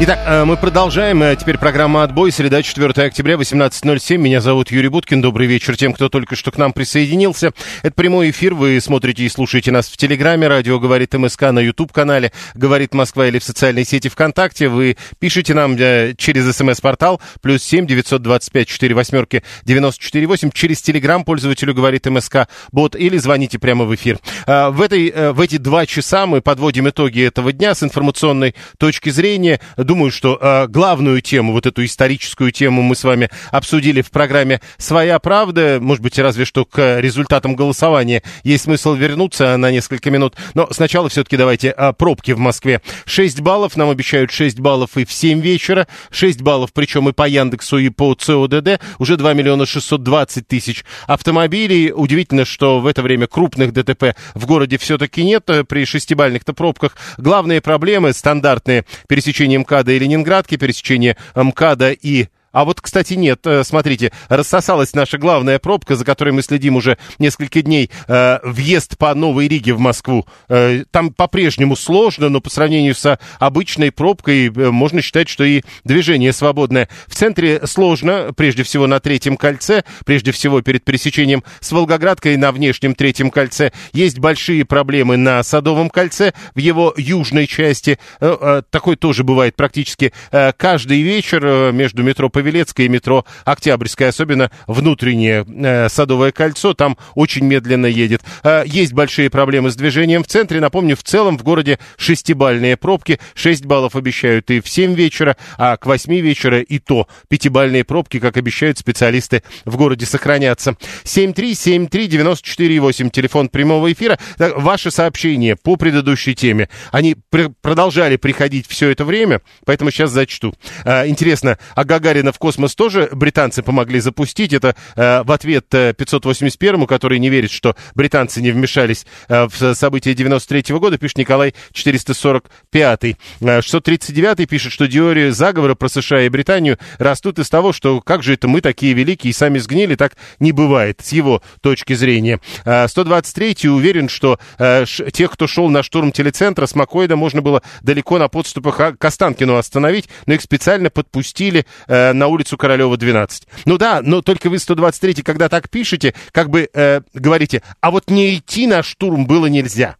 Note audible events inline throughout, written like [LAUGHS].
Итак, э, мы продолжаем. Э, теперь программа «Отбой». Среда, 4 октября, 18.07. Меня зовут Юрий Буткин. Добрый вечер тем, кто только что к нам присоединился. Это прямой эфир. Вы смотрите и слушаете нас в Телеграме. Радио «Говорит МСК» на YouTube-канале. «Говорит Москва» или в социальной сети ВКонтакте. Вы пишите нам э, через СМС-портал плюс семь девятьсот двадцать пять четыре восьмерки девяносто четыре восемь через Телеграм пользователю «Говорит МСК» бот или звоните прямо в эфир. В, этой, в эти два часа мы подводим итоги этого дня с информационной точки зрения думаю, что э, главную тему, вот эту историческую тему мы с вами обсудили в программе «Своя правда». Может быть, разве что к результатам голосования есть смысл вернуться на несколько минут. Но сначала все-таки давайте э, пробки в Москве. 6 баллов, нам обещают 6 баллов и в 7 вечера. 6 баллов, причем и по Яндексу, и по ЦОДД. Уже 2 миллиона 620 тысяч автомобилей. Удивительно, что в это время крупных ДТП в городе все-таки нет. При шестибальных-то пробках главные проблемы стандартные пересечение МКАД МКАДа и Ленинградки, пересечение МКАДа и а вот, кстати, нет, э, смотрите, рассосалась наша главная пробка, за которой мы следим уже несколько дней. Э, въезд по Новой Риге в Москву. Э, там по-прежнему сложно, но по сравнению с обычной пробкой можно считать, что и движение свободное. В центре сложно, прежде всего на третьем кольце, прежде всего перед пересечением с Волгоградкой на внешнем третьем кольце. Есть большие проблемы на Садовом кольце, в его южной части. Такой тоже бывает практически каждый вечер между метро Павелецкое и метро Октябрьское, особенно внутреннее э, Садовое кольцо, там очень медленно едет. Э, есть большие проблемы с движением в центре. Напомню, в целом в городе шестибальные пробки. 6 баллов обещают и в 7 вечера, а к 8 вечера и то пятибальные пробки, как обещают специалисты в городе, сохранятся. 7373948, телефон прямого эфира. Ваши сообщения по предыдущей теме, они пр продолжали приходить все это время, поэтому сейчас зачту. Э, интересно, а Гагарина в космос тоже британцы помогли запустить. Это э, в ответ э, 581-му, который не верит, что британцы не вмешались э, в события 93 -го года, пишет Николай 445-й. Э, 639-й пишет, что теории заговора про США и Британию растут из того, что как же это мы такие великие и сами сгнили, так не бывает, с его точки зрения. Э, 123-й уверен, что э, тех, кто шел на штурм телецентра, с Макоида можно было далеко на подступах к Останкину остановить, но их специально подпустили э, на на улицу Королева 12. Ну да, но только вы 123 когда так пишете, как бы э, говорите, а вот не идти на штурм было нельзя.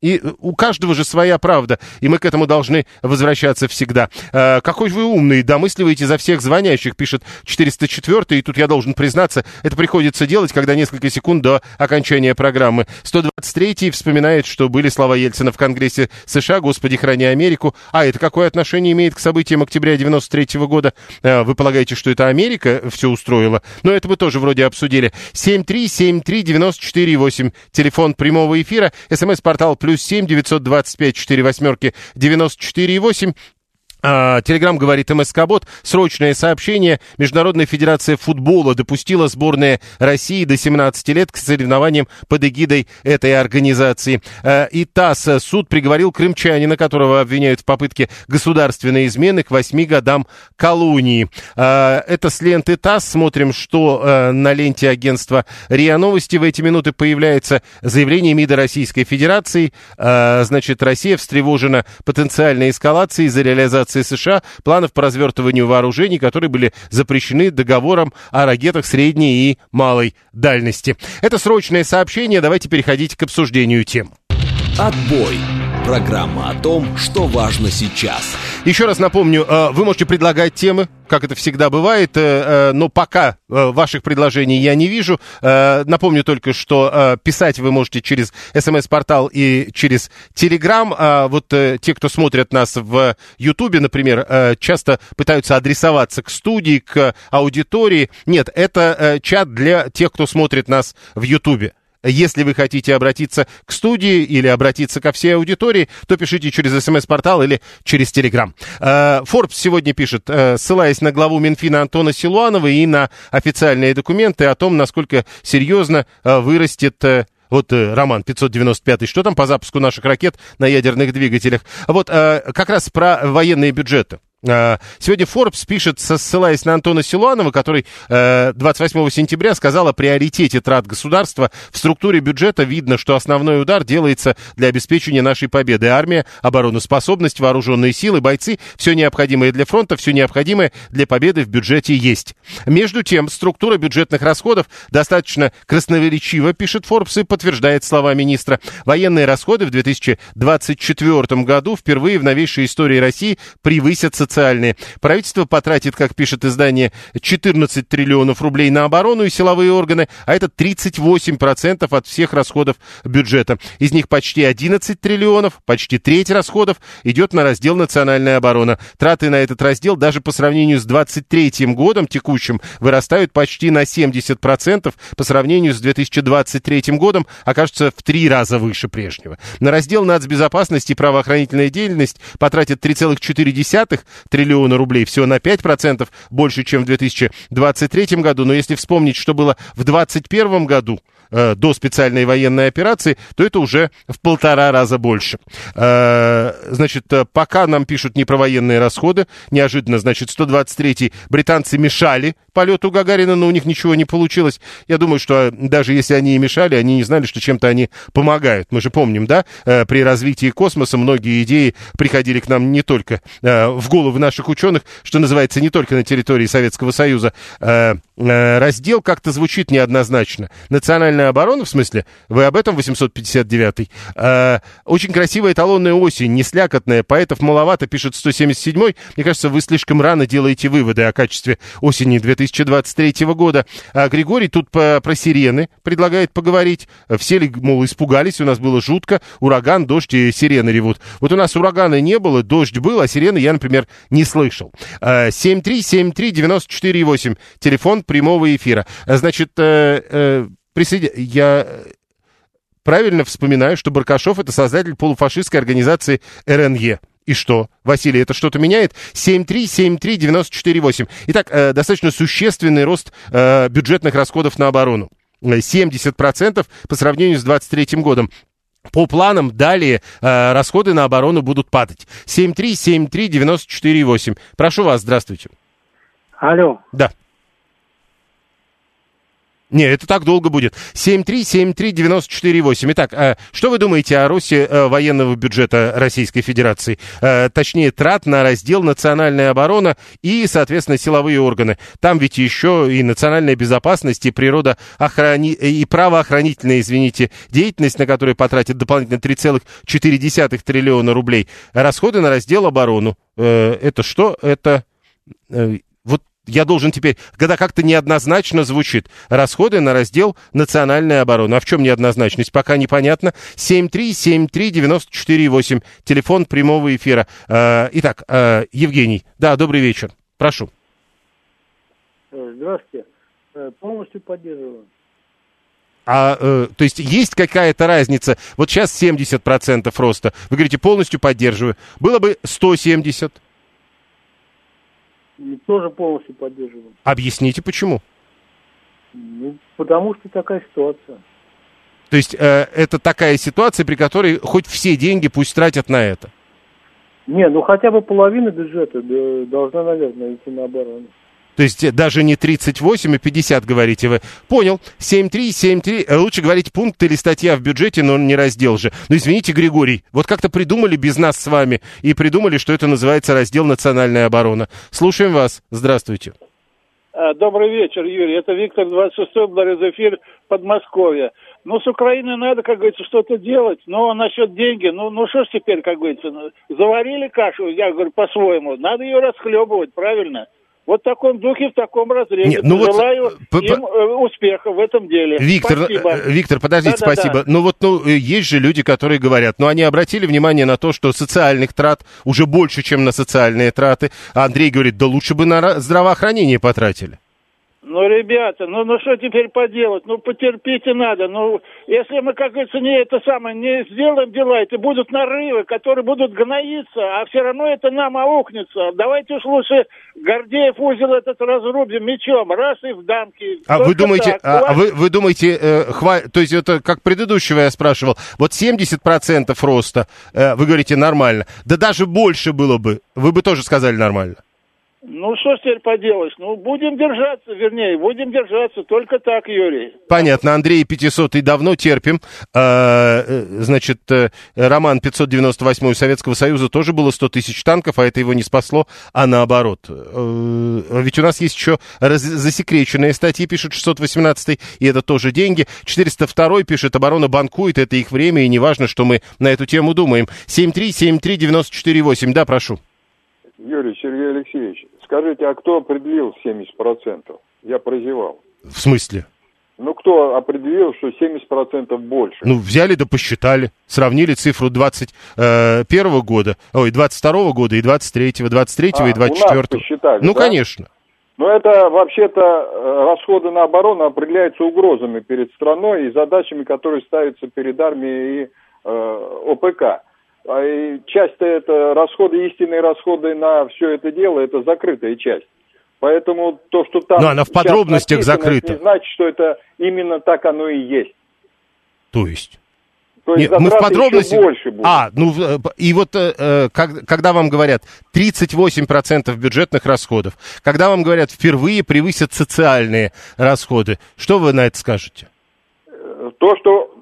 И у каждого же своя правда, и мы к этому должны возвращаться всегда. Э, какой вы умный, домысливаете за всех звонящих, пишет 404 и тут я должен признаться, это приходится делать, когда несколько секунд до окончания программы. 123 вспоминает, что были слова Ельцина в Конгрессе США, господи, храни Америку. А это какое отношение имеет к событиям октября 93 -го года? Э, вы полагаете, что это Америка все устроила? Но это мы тоже вроде обсудили. 7373948, телефон прямого эфира, смс-портал плюс девятьсот двадцать пять четыре восьмерки девяносто четыре восемь. А, Телеграм говорит МСК-бот. Срочное сообщение. Международная федерация футбола допустила сборные России до 17 лет к соревнованиям под эгидой этой организации. А, и ТАСС. Суд приговорил крымчанина, которого обвиняют в попытке государственной измены к 8 годам колонии. А, это с ленты ТАСС. Смотрим, что на ленте агентства РИА Новости в эти минуты появляется заявление МИДа Российской Федерации. Значит, Россия встревожена потенциальной эскалацией из-за реализации Федерации США планов по развертыванию вооружений, которые были запрещены договором о ракетах средней и малой дальности. Это срочное сообщение. Давайте переходить к обсуждению тем. Отбой. Программа о том, что важно сейчас. Еще раз напомню, э, вы можете предлагать темы, как это всегда бывает, э, э, но пока ваших предложений я не вижу. Напомню только, что писать вы можете через смс-портал и через Телеграм. Вот те, кто смотрят нас в Ютубе, например, часто пытаются адресоваться к студии, к аудитории. Нет, это чат для тех, кто смотрит нас в Ютубе. Если вы хотите обратиться к студии или обратиться ко всей аудитории, то пишите через смс-портал или через Телеграм. Forbes сегодня пишет, ссылаясь на главу Минфина Антона Силуанова и на официальные документы о том, насколько серьезно вырастет вот э, Роман 595, что там по запуску наших ракет на ядерных двигателях? Вот э, как раз про военные бюджеты. А, сегодня Forbes пишет, ссылаясь на Антона Силуанова, который 28 э, сентября сказал о приоритете трат государства. В структуре бюджета видно, что основной удар делается для обеспечения нашей победы. Армия, обороноспособность, вооруженные силы, бойцы, все необходимое для фронта, все необходимое для победы в бюджете есть. Между тем, структура бюджетных расходов достаточно красноречиво, пишет Forbes, и подтверждает слова министра. Военные расходы в 2024 году впервые в новейшей истории России превысят социальные. Правительство потратит, как пишет издание, 14 триллионов рублей на оборону и силовые органы, а это 38% от всех расходов бюджета. Из них почти 11 триллионов, почти треть расходов идет на раздел «Национальная оборона». Траты на этот раздел даже по сравнению с 23 годом текущим вырастают почти на 70%, по сравнению с 2023 годом окажутся в три раза выше прежнего. На раздел «Нацбезопасность и правоохранительная деятельность» потратят 3,4 триллиона рублей, всего на 5% больше, чем в 2023 году. Но если вспомнить, что было в 2021 году, э, до специальной военной операции, то это уже в полтора раза больше. Э, значит, э, пока нам пишут не про военные расходы, неожиданно, значит, 123-й британцы мешали полету Гагарина, но у них ничего не получилось. Я думаю, что даже если они и мешали, они не знали, что чем-то они помогают. Мы же помним, да, при развитии космоса многие идеи приходили к нам не только в головы наших ученых, что называется, не только на территории Советского Союза. Раздел как-то звучит неоднозначно. Национальная национальная оборона, в смысле, вы об этом 859-й. Э, очень красивая эталонная осень, не слякотная, поэтов маловато, пишет 177-й. Мне кажется, вы слишком рано делаете выводы о качестве осени 2023 года. А Григорий тут по, про сирены предлагает поговорить. Все ли, мол, испугались, у нас было жутко, ураган, дождь и сирены ревут. Вот у нас урагана не было, дождь был, а сирены я, например, не слышал. 7373948, телефон прямого эфира. Значит, э, э, присоедин... Я э, правильно вспоминаю, что Баркашов это создатель полуфашистской организации РНЕ. И что? Василий, это что-то меняет? 7373948. Итак, э, достаточно существенный рост э, бюджетных расходов на оборону. 70% по сравнению с 2023 годом. По планам далее э, расходы на оборону будут падать. 7373948. Прошу вас, здравствуйте. Алло. Да. Не, это так долго будет. 7373948. Итак, э, что вы думаете о росте э, военного бюджета Российской Федерации? Э, точнее, трат на раздел «Национальная оборона» и, соответственно, силовые органы. Там ведь еще и национальная безопасность, и природоохрани... и правоохранительная, извините, деятельность, на которую потратят дополнительно 3,4 триллиона рублей. Расходы на раздел «Оборону». Это что? Это я должен теперь, когда как-то неоднозначно звучит, расходы на раздел национальная оборона. А в чем неоднозначность? Пока непонятно. 7373948, телефон прямого эфира. А, итак, а, Евгений, да, добрый вечер. Прошу. Здравствуйте. Э, полностью поддерживаю. А, э, то есть есть какая-то разница? Вот сейчас 70% роста. Вы говорите, полностью поддерживаю. Было бы 170%. Тоже полностью поддерживаю. Объясните, почему? Ну, потому что такая ситуация. То есть э, это такая ситуация, при которой хоть все деньги пусть тратят на это? Не, ну хотя бы половина бюджета должна, наверное, идти на оборону. То есть даже не 38 и 50, говорите вы. Понял. 7.3, 7.3. Э, лучше говорить пункт или статья в бюджете, но не раздел же. Ну, извините, Григорий, вот как-то придумали без нас с вами и придумали, что это называется раздел «Национальная оборона». Слушаем вас. Здравствуйте. А, добрый вечер, Юрий. Это Виктор 26-й, благодарю за эфир Подмосковья. Ну, с Украиной надо, как говорится, что-то делать. Но насчет деньги, ну, ну что ж теперь, как говорится, заварили кашу, я говорю, по-своему. Надо ее расхлебывать, правильно? Вот в таком духе, в таком разрезе. Нет, ну Желаю вот, им э, успеха в этом деле. Виктор, спасибо. Э, Виктор, подождите, да, спасибо. Да. Ну вот, ну, э, есть же люди, которые говорят, ну, они обратили внимание на то, что социальных трат уже больше, чем на социальные траты. А Андрей говорит, да лучше бы на здравоохранение потратили. Ну, ребята, ну, ну что теперь поделать? Ну, потерпите надо. Ну, если мы, как говорится, не это самое, не сделаем дела, это будут нарывы, которые будут гноиться, а все равно это нам аукнется. Давайте уж лучше Гордеев узел этот разрубим мечом, раз и в дамки. А Только вы думаете, так. а, а вы, вы думаете, э, хва- то есть это как предыдущего я спрашивал, вот 70% роста, э, вы говорите нормально, да даже больше было бы, вы бы тоже сказали нормально. Ну, что теперь поделаешь? Ну, будем держаться, вернее, будем держаться. Только так, Юрий. Понятно, Андрей 500 и давно терпим. А, э, значит, э, Роман 598 Советского Союза тоже было 100 тысяч танков, а это его не спасло, а наоборот. Э, Ведь у нас есть еще раз- засекреченные статьи, пишет 618 и это тоже деньги. 402 пишет, оборона банкует, это их время, и неважно, что мы на эту тему думаем. 7373948, да, прошу. Юрий Сергей Алексеевич, скажите, а кто определил 70%? Я прозевал. В смысле? Ну, кто определил, что 70% больше? Ну, взяли да посчитали, сравнили цифру 21 года, ой, 22 года и 23, 23 А, и у нас 24. посчитали, ну, да? конечно. Но это вообще-то э, расходы на оборону определяются угрозами перед страной и задачами, которые ставятся перед армией и э, ОПК. А часть это расходы, истинные расходы на все это дело, это закрытая часть. Поэтому то, что там Но она в подробностях написано, закрыта. не значит, что это именно так оно и есть. То есть. То есть Нет, мы в подробности... больше будут. А, ну, э, и вот э, э, как- когда вам говорят 38% бюджетных расходов, когда вам говорят впервые превысят социальные расходы, что вы на это скажете? То, что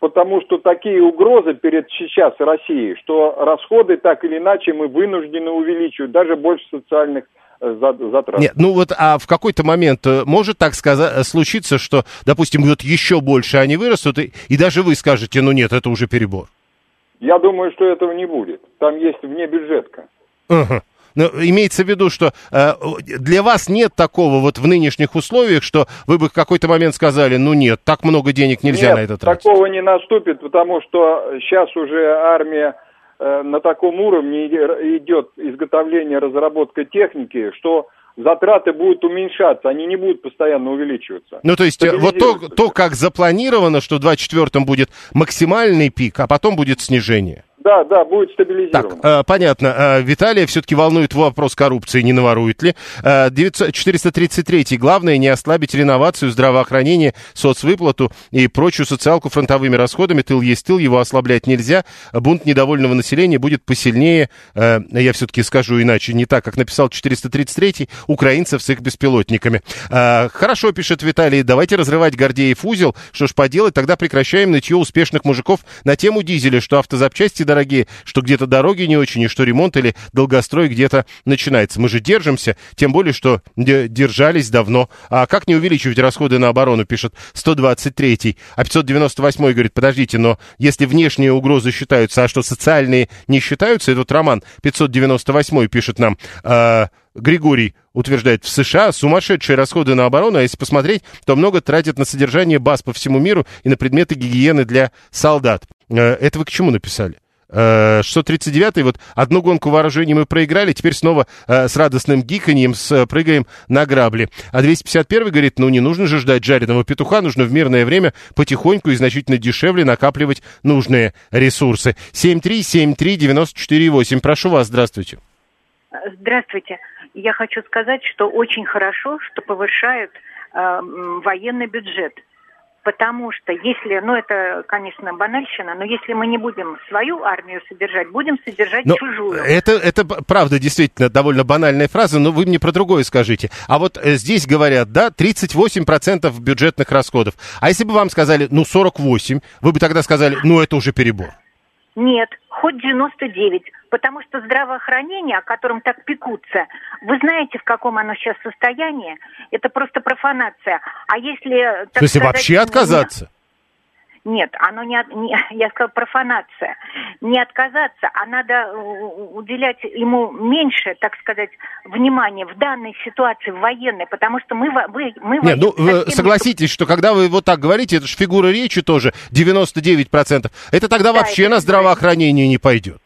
потому что такие угрозы перед сейчас Россией, что расходы так или иначе мы вынуждены увеличивать, даже больше социальных э, за- затрат. Нет, ну вот, а в какой-то момент э, может так сказа- случиться, что, допустим, вот еще больше они вырастут, и, и даже вы скажете, ну нет, это уже перебор. Я думаю, что этого не будет. Там есть внебюджетка. Ага. Но имеется в виду, что э, для вас нет такого вот в нынешних условиях, что вы бы в какой-то момент сказали, ну нет, так много денег нельзя Нет, на это тратить. такого не наступит, потому что сейчас уже армия э, на таком уровне иде- идет изготовление, разработка техники, что затраты будут уменьшаться, они не будут постоянно увеличиваться. Ну, то есть, э, вот то, то, как запланировано, что в 24-м будет максимальный пик, а потом будет снижение. Да, да, будет Так, стабилизировано. э, понятно. Э, Виталия все-таки волнует вопрос коррупции, не наворует ли. Э, 900 433. Главное не ослабить реновацию, здравоохранение, соцвыплату и прочую социалку фронтовыми расходами. Тыл есть тыл, его ослаблять нельзя. Бунт недовольного населения будет посильнее, э, я все-таки скажу иначе, не так, как написал 433, украинцев с их беспилотниками. Э, Хорошо, пишет Виталий, давайте разрывать Гордеев узел. Что ж поделать, тогда прекращаем нытье успешных мужиков на тему дизеля, что автозапчасти дорогие, что где-то дороги не очень, и что ремонт или долгострой где-то начинается. Мы же держимся, тем более, что де- держались давно. А как не увеличивать расходы на оборону, пишет 123-й. А 598-й говорит, подождите, но если внешние угрозы считаются, а что социальные не считаются, этот Роман 598-й пишет нам, а, Григорий утверждает, в США сумасшедшие расходы на оборону, а если посмотреть, то много тратят на содержание баз по всему миру и на предметы гигиены для солдат. Э, Это вы к чему написали? Э, 639-й, вот одну гонку вооружений мы проиграли, теперь снова э, с радостным гиканьем с, э, прыгаем на грабли. А 251-й говорит, ну не нужно же ждать жареного петуха, нужно в мирное время потихоньку и значительно дешевле накапливать нужные ресурсы. 7373948, прошу вас, здравствуйте. Здравствуйте. Я хочу сказать, что очень хорошо, что повышают э, военный бюджет. Потому что если, ну это, конечно, банальщина, но если мы не будем свою армию содержать, будем содержать Но чужую. это, это правда действительно довольно банальная фраза, но вы мне про другое скажите. А вот э, здесь говорят, да, 38% бюджетных расходов. А если бы вам сказали, ну, 48, вы бы тогда сказали, ну, это уже перебор. Нет, хоть 99, потому что здравоохранение, о котором так пекутся, вы знаете, в каком оно сейчас состоянии? Это просто профанация. А если... То есть вообще отказаться? Нет, оно не, не [LAUGHS] я сказала профанация. Не отказаться, а надо э, уделять ему меньше, так сказать, внимания в данной ситуации в военной, потому что мы вы мы Нет, ну, э, совсем не согласитесь, что когда вы вот так говорите, это же фигура речи тоже, 99%, это тогда Да, вообще это на здравоохранение не пойдет.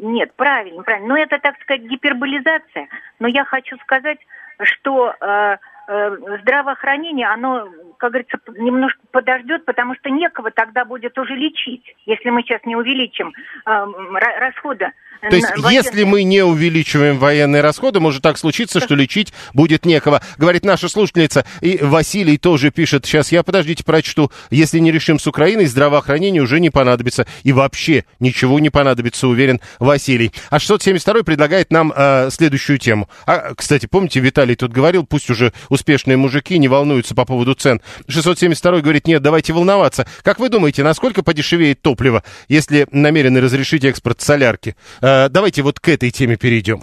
Нет, правильно, правильно. Но это, так сказать, гиперболизация. Но я хочу сказать, что э, э, здравоохранение, оно, как говорится, немножко подождет, потому что некого тогда будет уже лечить, если мы сейчас не увеличим э, ра- расходы. То есть, военные. если мы не увеличиваем военные расходы, может так случиться, что лечить будет некого. Говорит наша слушательница, и Василий тоже пишет, сейчас я, подождите, прочту, если не решим с Украиной, здравоохранение уже не понадобится, и вообще ничего не понадобится, уверен Василий. А 672 предлагает нам э, следующую тему. А, кстати, помните, Виталий тут говорил, пусть уже успешные мужики не волнуются по поводу цен. 672 говорит, нет, давайте волноваться. Как вы думаете, насколько подешевеет топливо, если намерены разрешить экспорт солярки? Э, давайте вот к этой теме перейдем.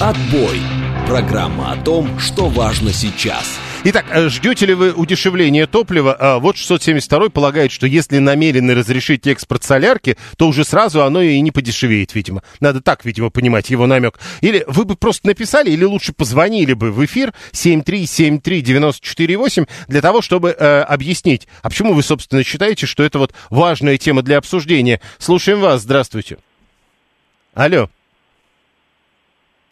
Отбой. Программа о том, что важно сейчас. Итак, э, ждете ли вы удешевления топлива? А, Вот 672 полагает, что если намерены разрешить экспорт солярки, то уже сразу оно и не подешевеет, видимо. Надо так, видимо, понимать его намек. Или вы бы просто написали, или лучше позвонили бы в эфир 7373948 для того, чтобы э, объяснить, а почему вы, собственно, считаете, что это вот важная тема для обсуждения. Слушаем вас, здравствуйте. Алло.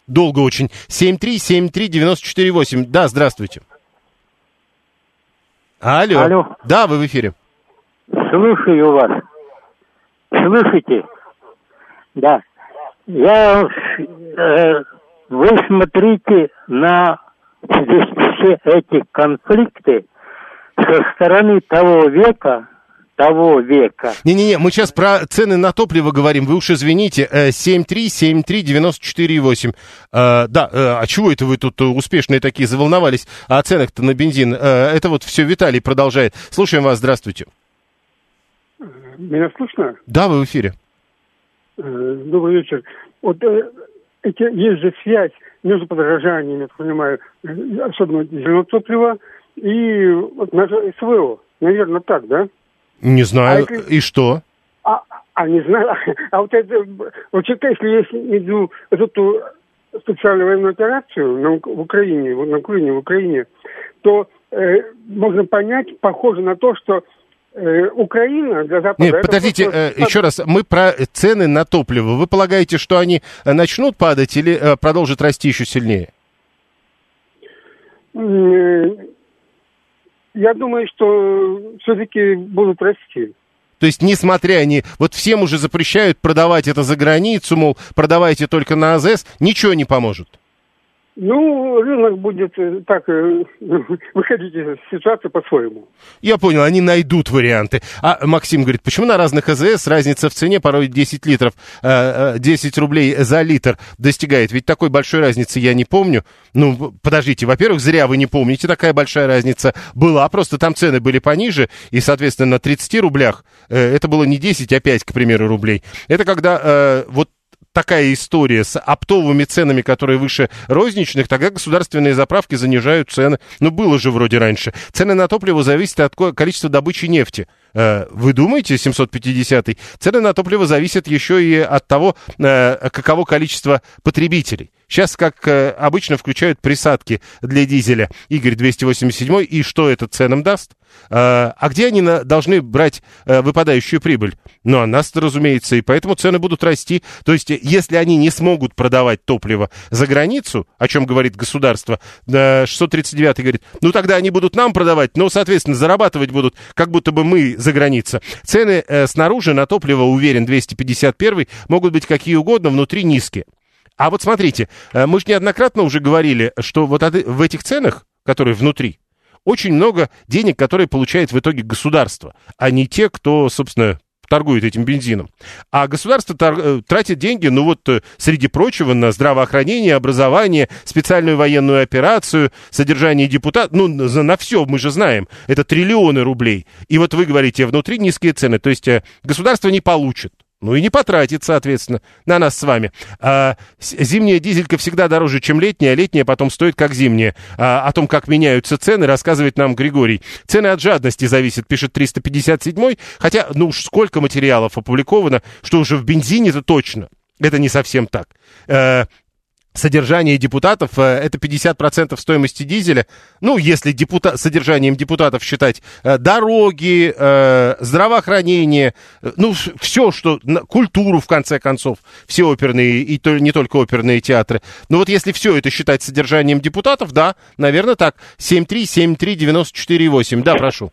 Долго очень. 7373948. Да, здравствуйте. Алло. Алло. Да, вы в эфире. Слушаю вас. Слышите? Да. Я, э, вы смотрите на все эти конфликты со стороны того века, того века. Не-не-не, мы сейчас про цены на топливо говорим. Вы уж извините. Э, 7373948. Э, Да, э, а чего это вы тут успешные такие заволновались о ценах-то на бензин? Это вот все Виталий продолжает. Слушаем вас, здравствуйте. Меня слышно? Да, вы в эфире. Добрый вечер. Вот эти, есть же связь между подорожаниями, я так понимаю, особенно зеленого топлива и вот наше СВО. Наверное, так, да? Не знаю. А это- И что? А, а не знаю, [LAUGHS] а вот это, вот если я иду вот эту специальную военную операцию на, в Украине, на Украине, в Украине, то э, можно понять, похоже на то, что э, Украина для Запада... Нет, подождите, просто э, еще раз. Мы про цены на топливо. Вы полагаете, что они э, начнут падать или продолжат расти еще сильнее? Я думаю, что все-таки будут расти. То есть, несмотря они, вот всем уже запрещают продавать это за границу, мол, продавайте только на АЗС, ничего не поможет. Ну, рынок будет э, так э, [LAUGHS] выходить из ситуации по-своему. Я понял, они найдут варианты. А Максим говорит, почему на разных АЗС разница в цене порой 10 литров, э, э, 10 рублей за литр достигает? Ведь такой большой разницы я не помню. Ну, подождите, во-первых, зря вы не помните, такая большая разница была, просто там цены были пониже, и, соответственно, на 30 рублях это было не 10, а 5, к примеру, рублей. Это когда вот такая история с оптовыми ценами, которые выше розничных, тогда государственные заправки занижают цены. Ну, было же вроде раньше. Цены на топливо зависят от ко- количества добычи нефти. Э, Вы думаете, 750-й? Цены на топливо зависят еще и от того, э, каково количество потребителей. Сейчас, как э, обычно, включают присадки для дизеля Игорь 287 и что это ценам даст? Э, А где они должны брать э, выпадающую прибыль? Ну, а нас, разумеется, и поэтому цены будут расти. То есть, э, если они не смогут продавать топливо за границу, о чем говорит государство, э, 639 говорит, ну, тогда они будут нам продавать, но, соответственно, зарабатывать будут, как будто бы мы за граница. Цены снаружи на топливо, уверен, 251 могут быть какие угодно, внутри низкие. А вот смотрите, э, мы же неоднократно уже говорили, что вот от- в этих ценах, которые внутри, очень много денег, которые получает в итоге государство, а не те, кто, собственно, торгует этим бензином. А государство э, тратит деньги, ну вот, э, среди прочего, на здравоохранение, образование, специальную военную операцию, содержание депутатов, ну, на, на все, мы же знаем, это триллионы рублей. И вот вы говорите, внутри низкие цены, то есть государство не получит. Ну и не потратит, соответственно, на нас с вами. А, зимняя дизелька всегда дороже, чем летняя, а летняя потом стоит как зимняя. А, о том, как меняются цены, рассказывает нам Григорий. Цены от жадности зависят, пишет 357 хотя, ну уж сколько материалов опубликовано, что уже в бензине-то точно. Это не совсем так. Э, содержание депутатов, э, это 50% стоимости дизеля. Ну, если депута содержанием депутатов считать э, дороги, э, здравоохранение, ну, все, что, культуру, в конце концов, все оперные, и то, не только оперные театры. Но вот если все это считать содержанием депутатов, да, наверное, так. 7373948. Да, прошу.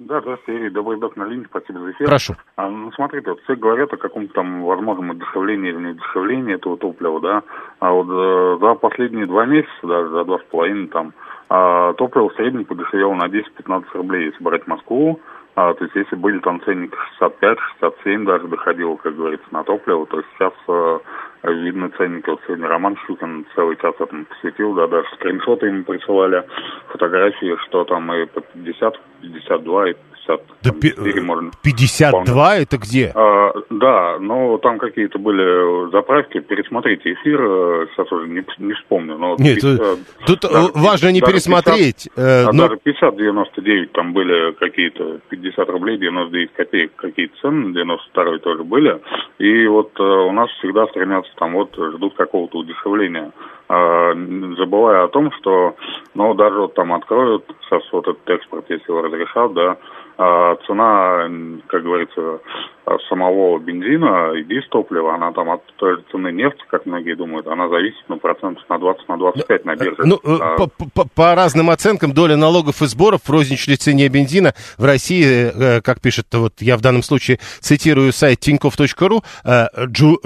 Да, здравствуйте, Игорь. Добрый док на линии, спасибо за эфир. Прошу. А, ну, смотрите, вот все говорят о каком-то там возможном удешевлении или неудешевлении этого топлива, да. А вот э, за последние два месяца, даже за два с половиной там, э, топливо в среднем подешевело на 10-15 рублей, если брать Москву. А, то есть если были там ценники 65-67 даже доходило, как говорится, на топливо, то сейчас э, видно ценники. Вот сегодня Роман Щукин целый час этому посвятил, да, даже скриншоты ему присылали, фотографии, что там и по 50, 52, и 50, да там, 4 можно. 52 вполне. это где? А, да, но там какие-то были заправки. Пересмотрите эфир, э, сейчас уже не, не вспомню. Но Нет, 50, э, тут даже, важно не пересмотреть. 50, э, но... Даже 50-99 там были какие-то 50 рублей, 99 копеек какие-то цены, 92 тоже были. И вот э, у нас всегда стремятся там вот ждут какого-то удешевления. А, забывая о том, что, ну, даже вот там откроют сейчас вот этот экспорт, если его разрешат, да, а цена, как говорится, самого бензина и дистоплива, она там от той цены нефти, как многие думают, она зависит, ну, процентов на 20, на 25 на бирже. Ну, а... по, по, по разным оценкам, доля налогов и сборов в розничной цене бензина в России, э, как пишет, вот я в данном случае цитирую сайт tinkoff.ru, э,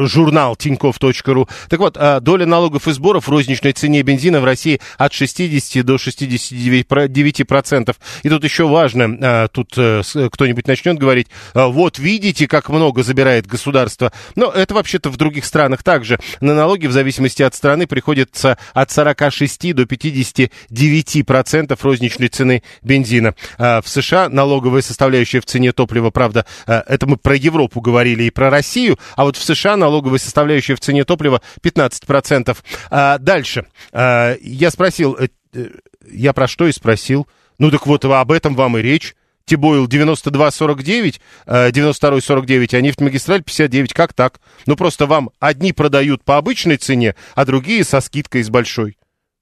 журнал tinkoff.ru, так вот, э, доля налогов и сборов в розничной цене бензина в России от 60 до 69 процентов. И тут еще важно, тут кто-нибудь начнет говорить, вот видите, как много забирает государство. Но это вообще-то в других странах также. На налоги в зависимости от страны приходится от 46 до 59 процентов розничной цены бензина. А в США налоговая составляющая в цене топлива, правда, а, это мы про Европу говорили и про Россию, а вот в США налоговая составляющая в цене топлива 15 процентов. А дальше. Я спросил, э, э, я про что и спросил. Ну так вот об этом вам и речь. Тибойл 92,49, 92,49, а нефтьмагистраль 59. Как так? Ну, просто вам одни продают по обычной цене, а другие со скидкой с большой.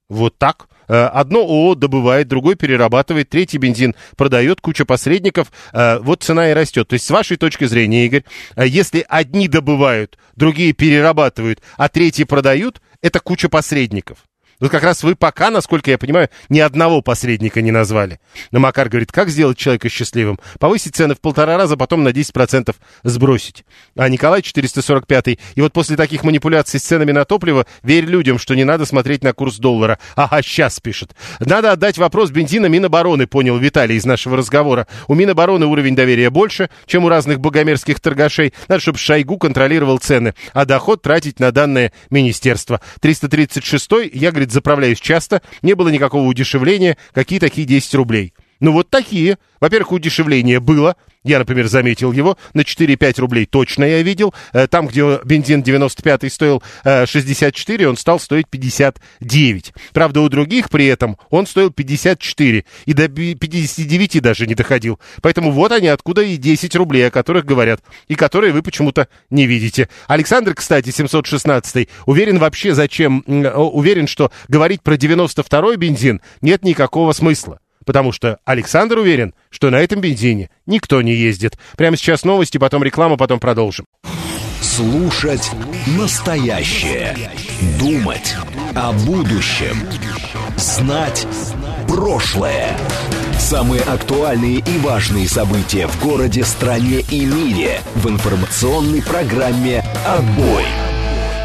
Вот так. Э, одно ООО добывает, другой перерабатывает, третий бензин продает, куча посредников, э, вот цена и растет. То есть, с вашей точки зрения, Игорь, э, если одни добывают, другие перерабатывают, а третьи продают, это куча посредников. Вот как раз вы пока, насколько я понимаю, ни одного посредника не назвали. Но Макар говорит, как сделать человека счастливым? Повысить цены в полтора раза, потом на 10% сбросить. А Николай 445 и вот после таких манипуляций с ценами на топливо, верь людям, что не надо смотреть на курс доллара. Ага, сейчас пишет. Надо отдать вопрос бензина Минобороны, понял Виталий из нашего разговора. У Минобороны уровень доверия больше, чем у разных богомерзких торгашей. Надо, чтобы Шойгу контролировал цены, а доход тратить на данное министерство. 336 я, говорит, говорит, заправляюсь часто, не было никакого удешевления, какие такие 10 рублей. Ну вот такие. Во-первых, удешевление было. Я, например, заметил его. На 4-5 рублей точно я видел. Э, там, где бензин 95 стоил 64, э, он стал стоить 59. Правда, у других при этом он стоил 54. И до 59 даже не доходил. Поэтому вот они, откуда и 10 рублей, о которых говорят. И которые вы почему-то не видите. Александр, кстати, 716 уверен вообще зачем... Уверен, что говорить про 92-й бензин нет никакого смысла потому что Александр уверен, что на этом бензине никто не ездит. Прямо сейчас новости, потом реклама, потом продолжим. Слушать настоящее. Думать о будущем. Знать прошлое. Самые актуальные и важные события в городе, стране и мире в информационной программе «Отбой».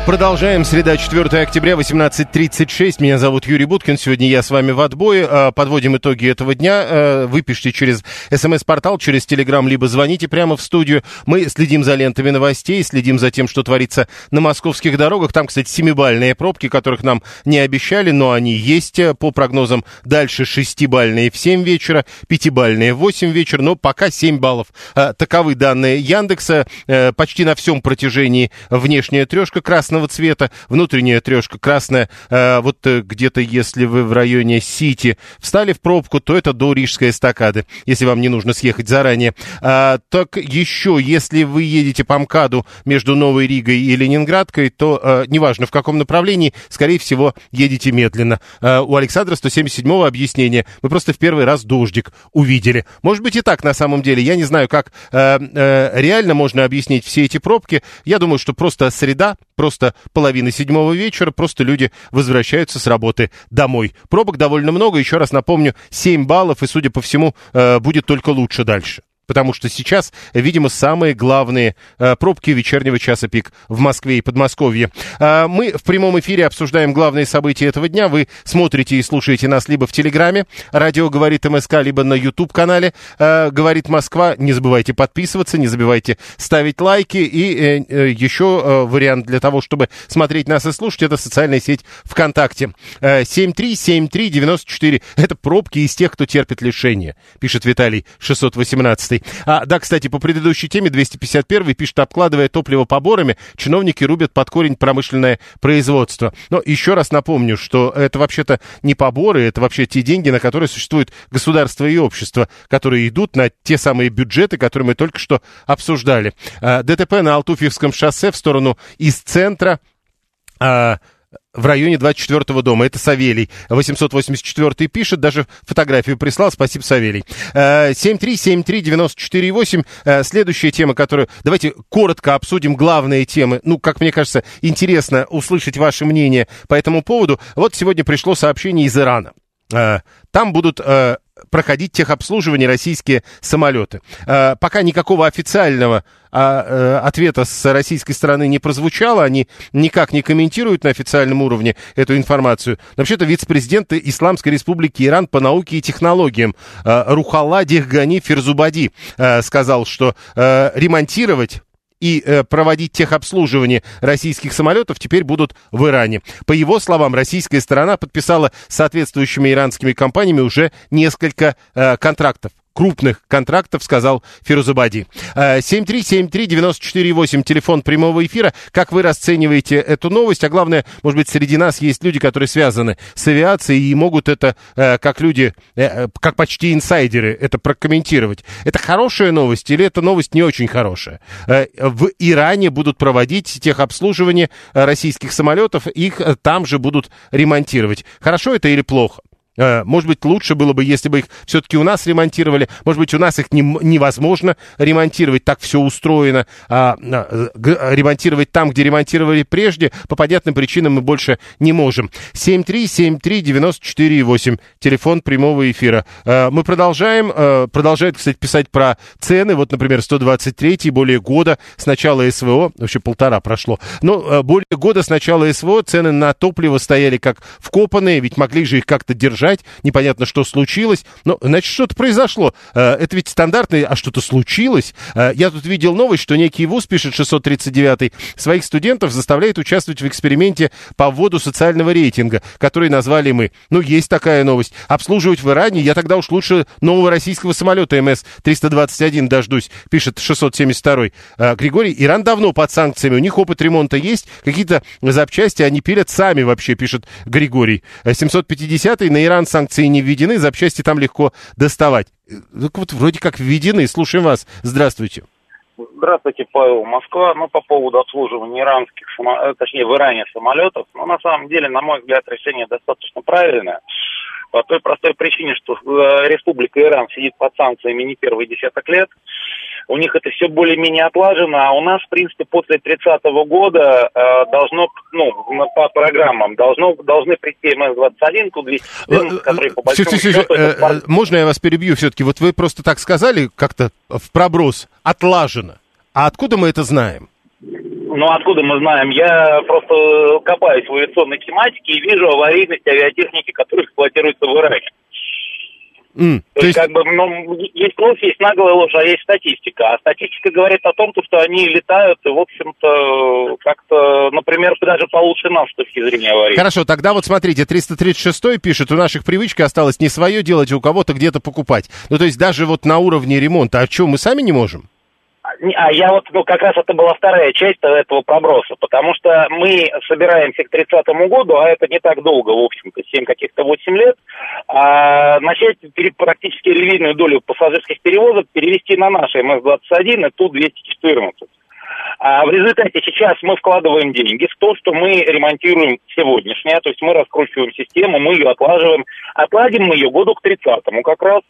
Продолжаем. Среда, 4 октября, 18.36. Меня зовут Юрий Буткин. Сегодня я с вами в отбое. А, подводим итоги этого дня. А, вы пишите через смс-портал, через телеграм, либо звоните прямо в студию. Мы следим за лентами новостей, следим за тем, что творится на московских дорогах. Там, кстати, семибальные пробки, которых нам не обещали, но они есть. По прогнозам дальше шестибальные в 7 вечера, пятибальные в 8 вечера, но пока 7 баллов. А, таковы данные Яндекса. Почти на всем протяжении внешняя трешка. Красная красного цвета, внутренняя трешка красная. Э, вот э, где-то, если вы в районе Сити встали в пробку, то это до Рижской эстакады, если вам не нужно съехать заранее. А, так еще, если вы едете по МКАДу между Новой Ригой и Ленинградкой, то э, неважно в каком направлении, скорее всего, едете медленно. Э, у Александра 177-го объяснение. Мы просто в первый раз дождик увидели. Может быть и так на самом деле. Я не знаю, как э, э, реально можно объяснить все эти пробки. Я думаю, что просто среда, просто половина седьмого вечера, просто люди возвращаются с работы домой. Пробок довольно много, еще раз напомню, 7 баллов, и, судя по всему, э, будет только лучше дальше потому что сейчас, видимо, самые главные э, пробки вечернего часа пик в Москве и Подмосковье. Э, мы в прямом эфире обсуждаем главные события этого дня. Вы смотрите и слушаете нас либо в Телеграме, радио говорит МСК, либо на YouTube-канале э, говорит Москва. Не забывайте подписываться, не забывайте ставить лайки. И э, еще вариант для того, чтобы смотреть нас и слушать, это социальная сеть ВКонтакте. Э, 7373948. Это пробки из тех, кто терпит лишение, пишет Виталий 618. А, да, кстати, по предыдущей теме 251 пишет, обкладывая топливо поборами, чиновники рубят под корень промышленное производство. Но еще раз напомню, что это вообще-то не поборы, это вообще те деньги, на которые существует государство и общество, которые идут на те самые бюджеты, которые мы только что обсуждали. А, ДТП на Алтуфьевском шоссе в сторону из центра а, в районе 24-го дома. Это Савелий. 884 пишет, даже фотографию прислал. Спасибо, Савелий. 7373948. Э, э, следующая тема, которую... Давайте коротко обсудим главные темы. Ну, как мне кажется, интересно услышать ваше мнение по этому поводу. Вот сегодня пришло сообщение из Ирана. Э, там будут проходить техобслуживание российские самолеты. Э, пока никакого официального а, э, ответа с российской стороны не прозвучало, они никак не комментируют на официальном уровне эту информацию. вообще-то вице-президент Исламской Республики Иран по науке и технологиям э, Рухалла Дехгани Ферзубади сказал, что ремонтировать и э, проводить техобслуживание российских самолетов теперь будут в Иране. По его словам, российская сторона подписала соответствующими иранскими компаниями уже несколько э, контрактов крупных контрактов, сказал Фирузабади. 7373948, э, телефон прямого эфира. Как вы расцениваете эту новость? А главное, может быть, среди нас есть люди, которые связаны с авиацией и могут это, э, как люди, э, как почти инсайдеры, это прокомментировать. Это хорошая новость или это новость не очень хорошая? В Иране будут проводить техобслуживание российских самолетов, их там же будут ремонтировать. Хорошо это или плохо? Э, может быть, лучше было бы, если бы их все-таки у нас ремонтировали. Может быть, у нас их не, невозможно ремонтировать, так все устроено. А, а, ремонтировать там, где ремонтировали прежде, по понятным причинам мы больше не можем. 7373948, телефон прямого эфира. А, мы продолжаем. А, продолжает, кстати, писать про цены. Вот, например, 123 более года с начала СВО, вообще полтора прошло, но а, более года с начала СВО цены на топливо стояли как вкопанные, ведь могли же их как-то держать держать, непонятно, что случилось, но, значит, что-то произошло. Э, это ведь стандартный, а что-то случилось. Э, я тут видел новость, что некий вуз, пишет 639 своих студентов заставляет участвовать в эксперименте по вводу социального рейтинга, который назвали мы. Ну, есть такая новость. Обслуживать в Иране я тогда уж лучше нового российского самолета МС-321 дождусь, пишет 672 э, Григорий, Иран давно под санкциями, у них опыт ремонта есть, какие-то запчасти они пилят сами вообще, пишет Григорий. 750 на Иран Иран санкции не введены, запчасти там легко доставать. Так вот, вроде как введены. Слушаем вас. Здравствуйте. Здравствуйте, Павел, Москва. Ну, по поводу обслуживания иранских, само... точнее, в Иране самолетов, ну, на самом деле, на мой взгляд, решение достаточно правильное. По той простой причине, что э, Республика Иран сидит под санкциями не первый десяток лет у них это все более-менее отлажено, а у нас, в принципе, после 30-го года э, должно, ну, по программам, должно, должны прийти МС-21, Ту-214, которые по большому все, счету... Э, э, можно я вас перебью все-таки? Вот вы просто так сказали, как-то в проброс, отлажено. А откуда мы это знаем? Ну, откуда мы знаем? Я просто копаюсь в авиационной тематике и вижу аварийность авиатехники, которая эксплуатируется в Иране. Mm, то, то есть, как бы, ну, есть ложь, есть наглая ложь, а есть статистика. А статистика говорит о том, что они летают, и, в общем-то, как-то, например, даже получше нас с точки зрения аварии. Хорошо, тогда вот смотрите, 336 пишет, у наших привычка осталось не свое делать, а у кого-то где-то покупать. Ну, то есть даже вот на уровне ремонта, а что, мы сами не можем? А я вот, ну, как раз это была вторая часть этого проброса, потому что мы собираемся к 30 году, а это не так долго, в общем-то, 7 каких-то 8 лет, а начать практически львиную долю пассажирских перевозок перевести на наши МС-21 и Ту-214. А в результате сейчас мы вкладываем деньги в то, что мы ремонтируем сегодняшнее, то есть мы раскручиваем систему, мы ее отлаживаем. Отладим мы ее году к 30-му как раз.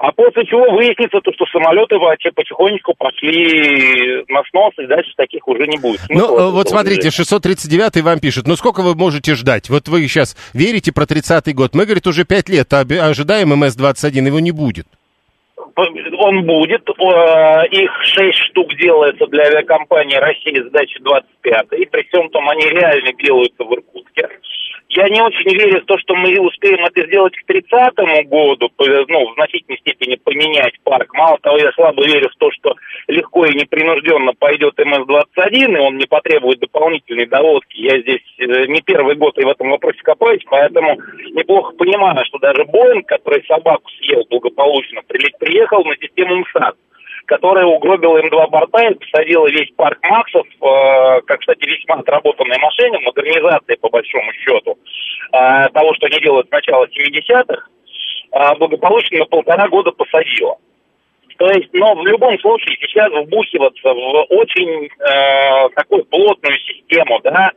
А после чего выяснится то, что самолеты вообще потихонечку пошли на снос, и дальше таких уже не будет. Ну, вот смотрите, 639-й вам пишет, ну сколько вы можете ждать? Вот вы сейчас верите про 30-й год. Мы, говорит, уже 5 лет ожидаем МС-21, его не будет он будет. Э, их шесть штук делается для авиакомпании России сдачи 25 и при всем том они реально делаются в Иркутске. Я не очень верю в то, что мы успеем это сделать к 30 году, ну, в значительной степени поменять парк. Мало того, я слабо верю в то, что легко и непринужденно пойдет МС-21, и он не потребует дополнительной доводки. Я здесь э, не первый год и в этом вопросе копаюсь, поэтому неплохо понимаю, что даже Боинг, который собаку съел благополучно, приехал на систему МСАД которая угробила им два борта и посадила весь парк Максов, э, как, кстати, весьма отработанная машина, модернизация, по большому счету, э, того, что они делают с начала 70-х, э, благополучно на полтора года посадила. То есть, но в любом случае сейчас вбухиваться в очень э, такую плотную систему, да,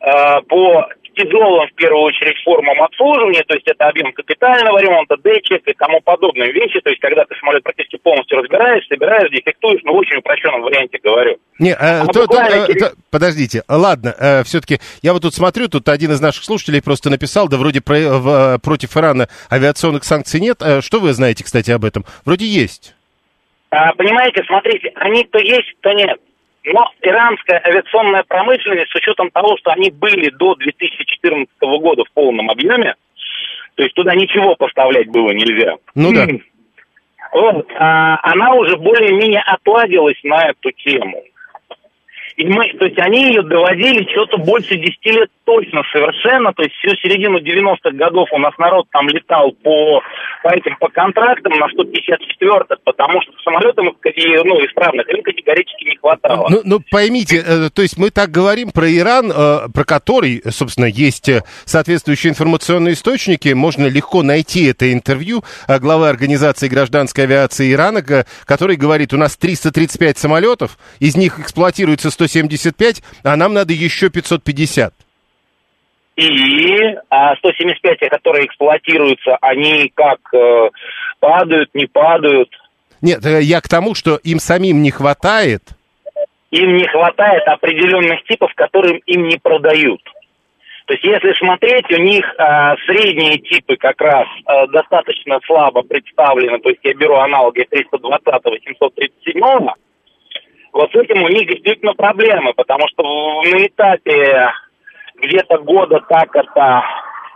э, по тяжелым, в первую очередь, формам обслуживания, то есть это объем капитального ремонта, дечек и тому подобные вещи, то есть когда ты самолет практически полностью разбираешь, собираешь, дефектуешь, ну, в очень упрощенном варианте говорю. Не, а, а то, то, э, через... то, подождите, ладно, э, все-таки я вот тут смотрю, тут один из наших слушателей просто написал, да вроде про, в, э, против Ирана авиационных санкций нет. Э, что вы знаете, кстати, об этом? Вроде есть. А, понимаете, смотрите, они то есть, то нет. Но иранская авиационная промышленность, с учетом того, что они были до 2014 года в полном объеме, то есть туда ничего поставлять было нельзя. Ну да. Вот, а, она уже более-менее отладилась на эту тему. И мы, то есть они ее доводили что-то больше 10 лет точно совершенно, то есть всю середину 90-х годов у нас народ там летал по, по этим, по контрактам на 154-х, потому что самолетам ну, исправных им категорически не хватало. Ну, ну поймите, э, то есть мы так говорим про Иран, э, про который, собственно, есть э, соответствующие информационные источники, можно легко найти это интервью главы Организации гражданской авиации Ирана, который говорит, у нас 335 самолетов, из них эксплуатируется 100 175, а нам надо еще 550. И а 175, которые эксплуатируются, они как э, падают, не падают? Нет, э, я к тому, что им самим не хватает. Им не хватает определенных типов, которым им не продают. То есть, если смотреть, у них э, средние типы как раз э, достаточно слабо представлены. То есть, я беру аналоги 320-го, 737-го, вот с этим у них действительно проблемы, потому что на этапе где-то года так это,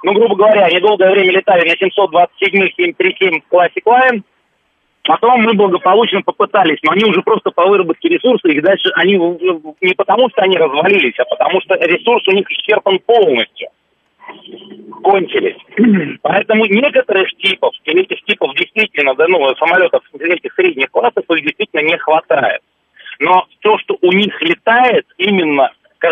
ну, грубо говоря, они долгое время летали на 727 737 Classic Line, Потом мы благополучно попытались, но они уже просто по выработке ресурсов, их дальше они не потому, что они развалились, а потому что ресурс у них исчерпан полностью. Кончились. [CLEARS THROAT] Поэтому некоторых типов, этих типов действительно, да, ну, самолетов этих средних классов, их действительно не хватает. Но то, что у них летает, именно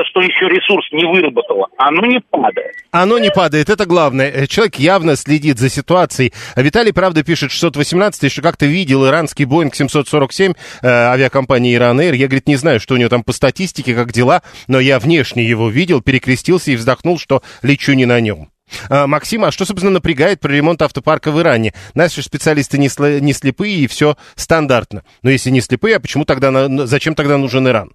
что еще ресурс не выработало, оно не падает. Оно не падает, это главное. Э, человек явно следит за ситуацией. Виталий, правда, пишет 618, что как-то видел иранский Боинг 747 э, авиакомпании Иран Air. Я, говорит, не знаю, что у него там по статистике, как дела, но я внешне его видел, перекрестился и вздохнул, что лечу не на нем. А, Максим, а что, собственно, напрягает про ремонт автопарка в Иране? Наши специалисты не слепые, и все стандартно. Но если не слепые, а почему тогда, зачем тогда нужен Иран?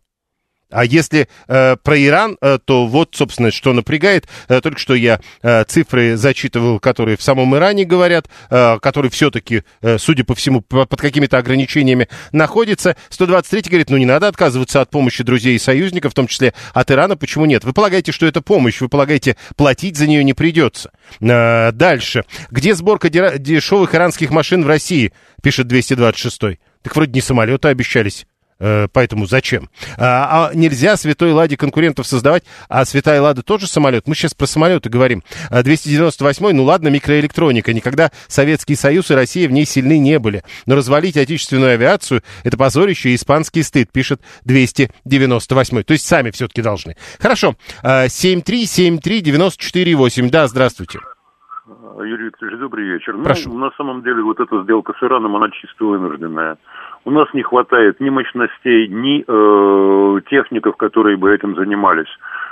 А если э, про Иран, э, то вот, собственно, что напрягает. Э, только что я э, цифры зачитывал, которые в самом Иране говорят, э, который все-таки, э, судя по всему, по, под какими-то ограничениями находится. 123 говорит, ну не надо отказываться от помощи друзей и союзников, в том числе от Ирана. Почему нет? Вы полагаете, что это помощь? Вы полагаете, платить за нее не придется? Э, дальше. Где сборка дешевых иранских машин в России? Пишет 226. Так вроде не самолеты обещались Поэтому зачем? А, а нельзя Святой Ладе конкурентов создавать, а Святая Лада тоже самолет. Мы сейчас про самолеты говорим. А 298-й, ну ладно, микроэлектроника. Никогда Советский Союз и Россия в ней сильны не были. Но развалить отечественную авиацию – это позорище и испанский стыд, пишет 298-й. То есть сами все-таки должны. Хорошо. А, 7373948. Да, здравствуйте. Юрий Викторович, добрый вечер. Прошу. Ну, на самом деле, вот эта сделка с Ираном, она чисто вынужденная. У нас не хватает ни мощностей, ни э, техников, которые бы этим занимались.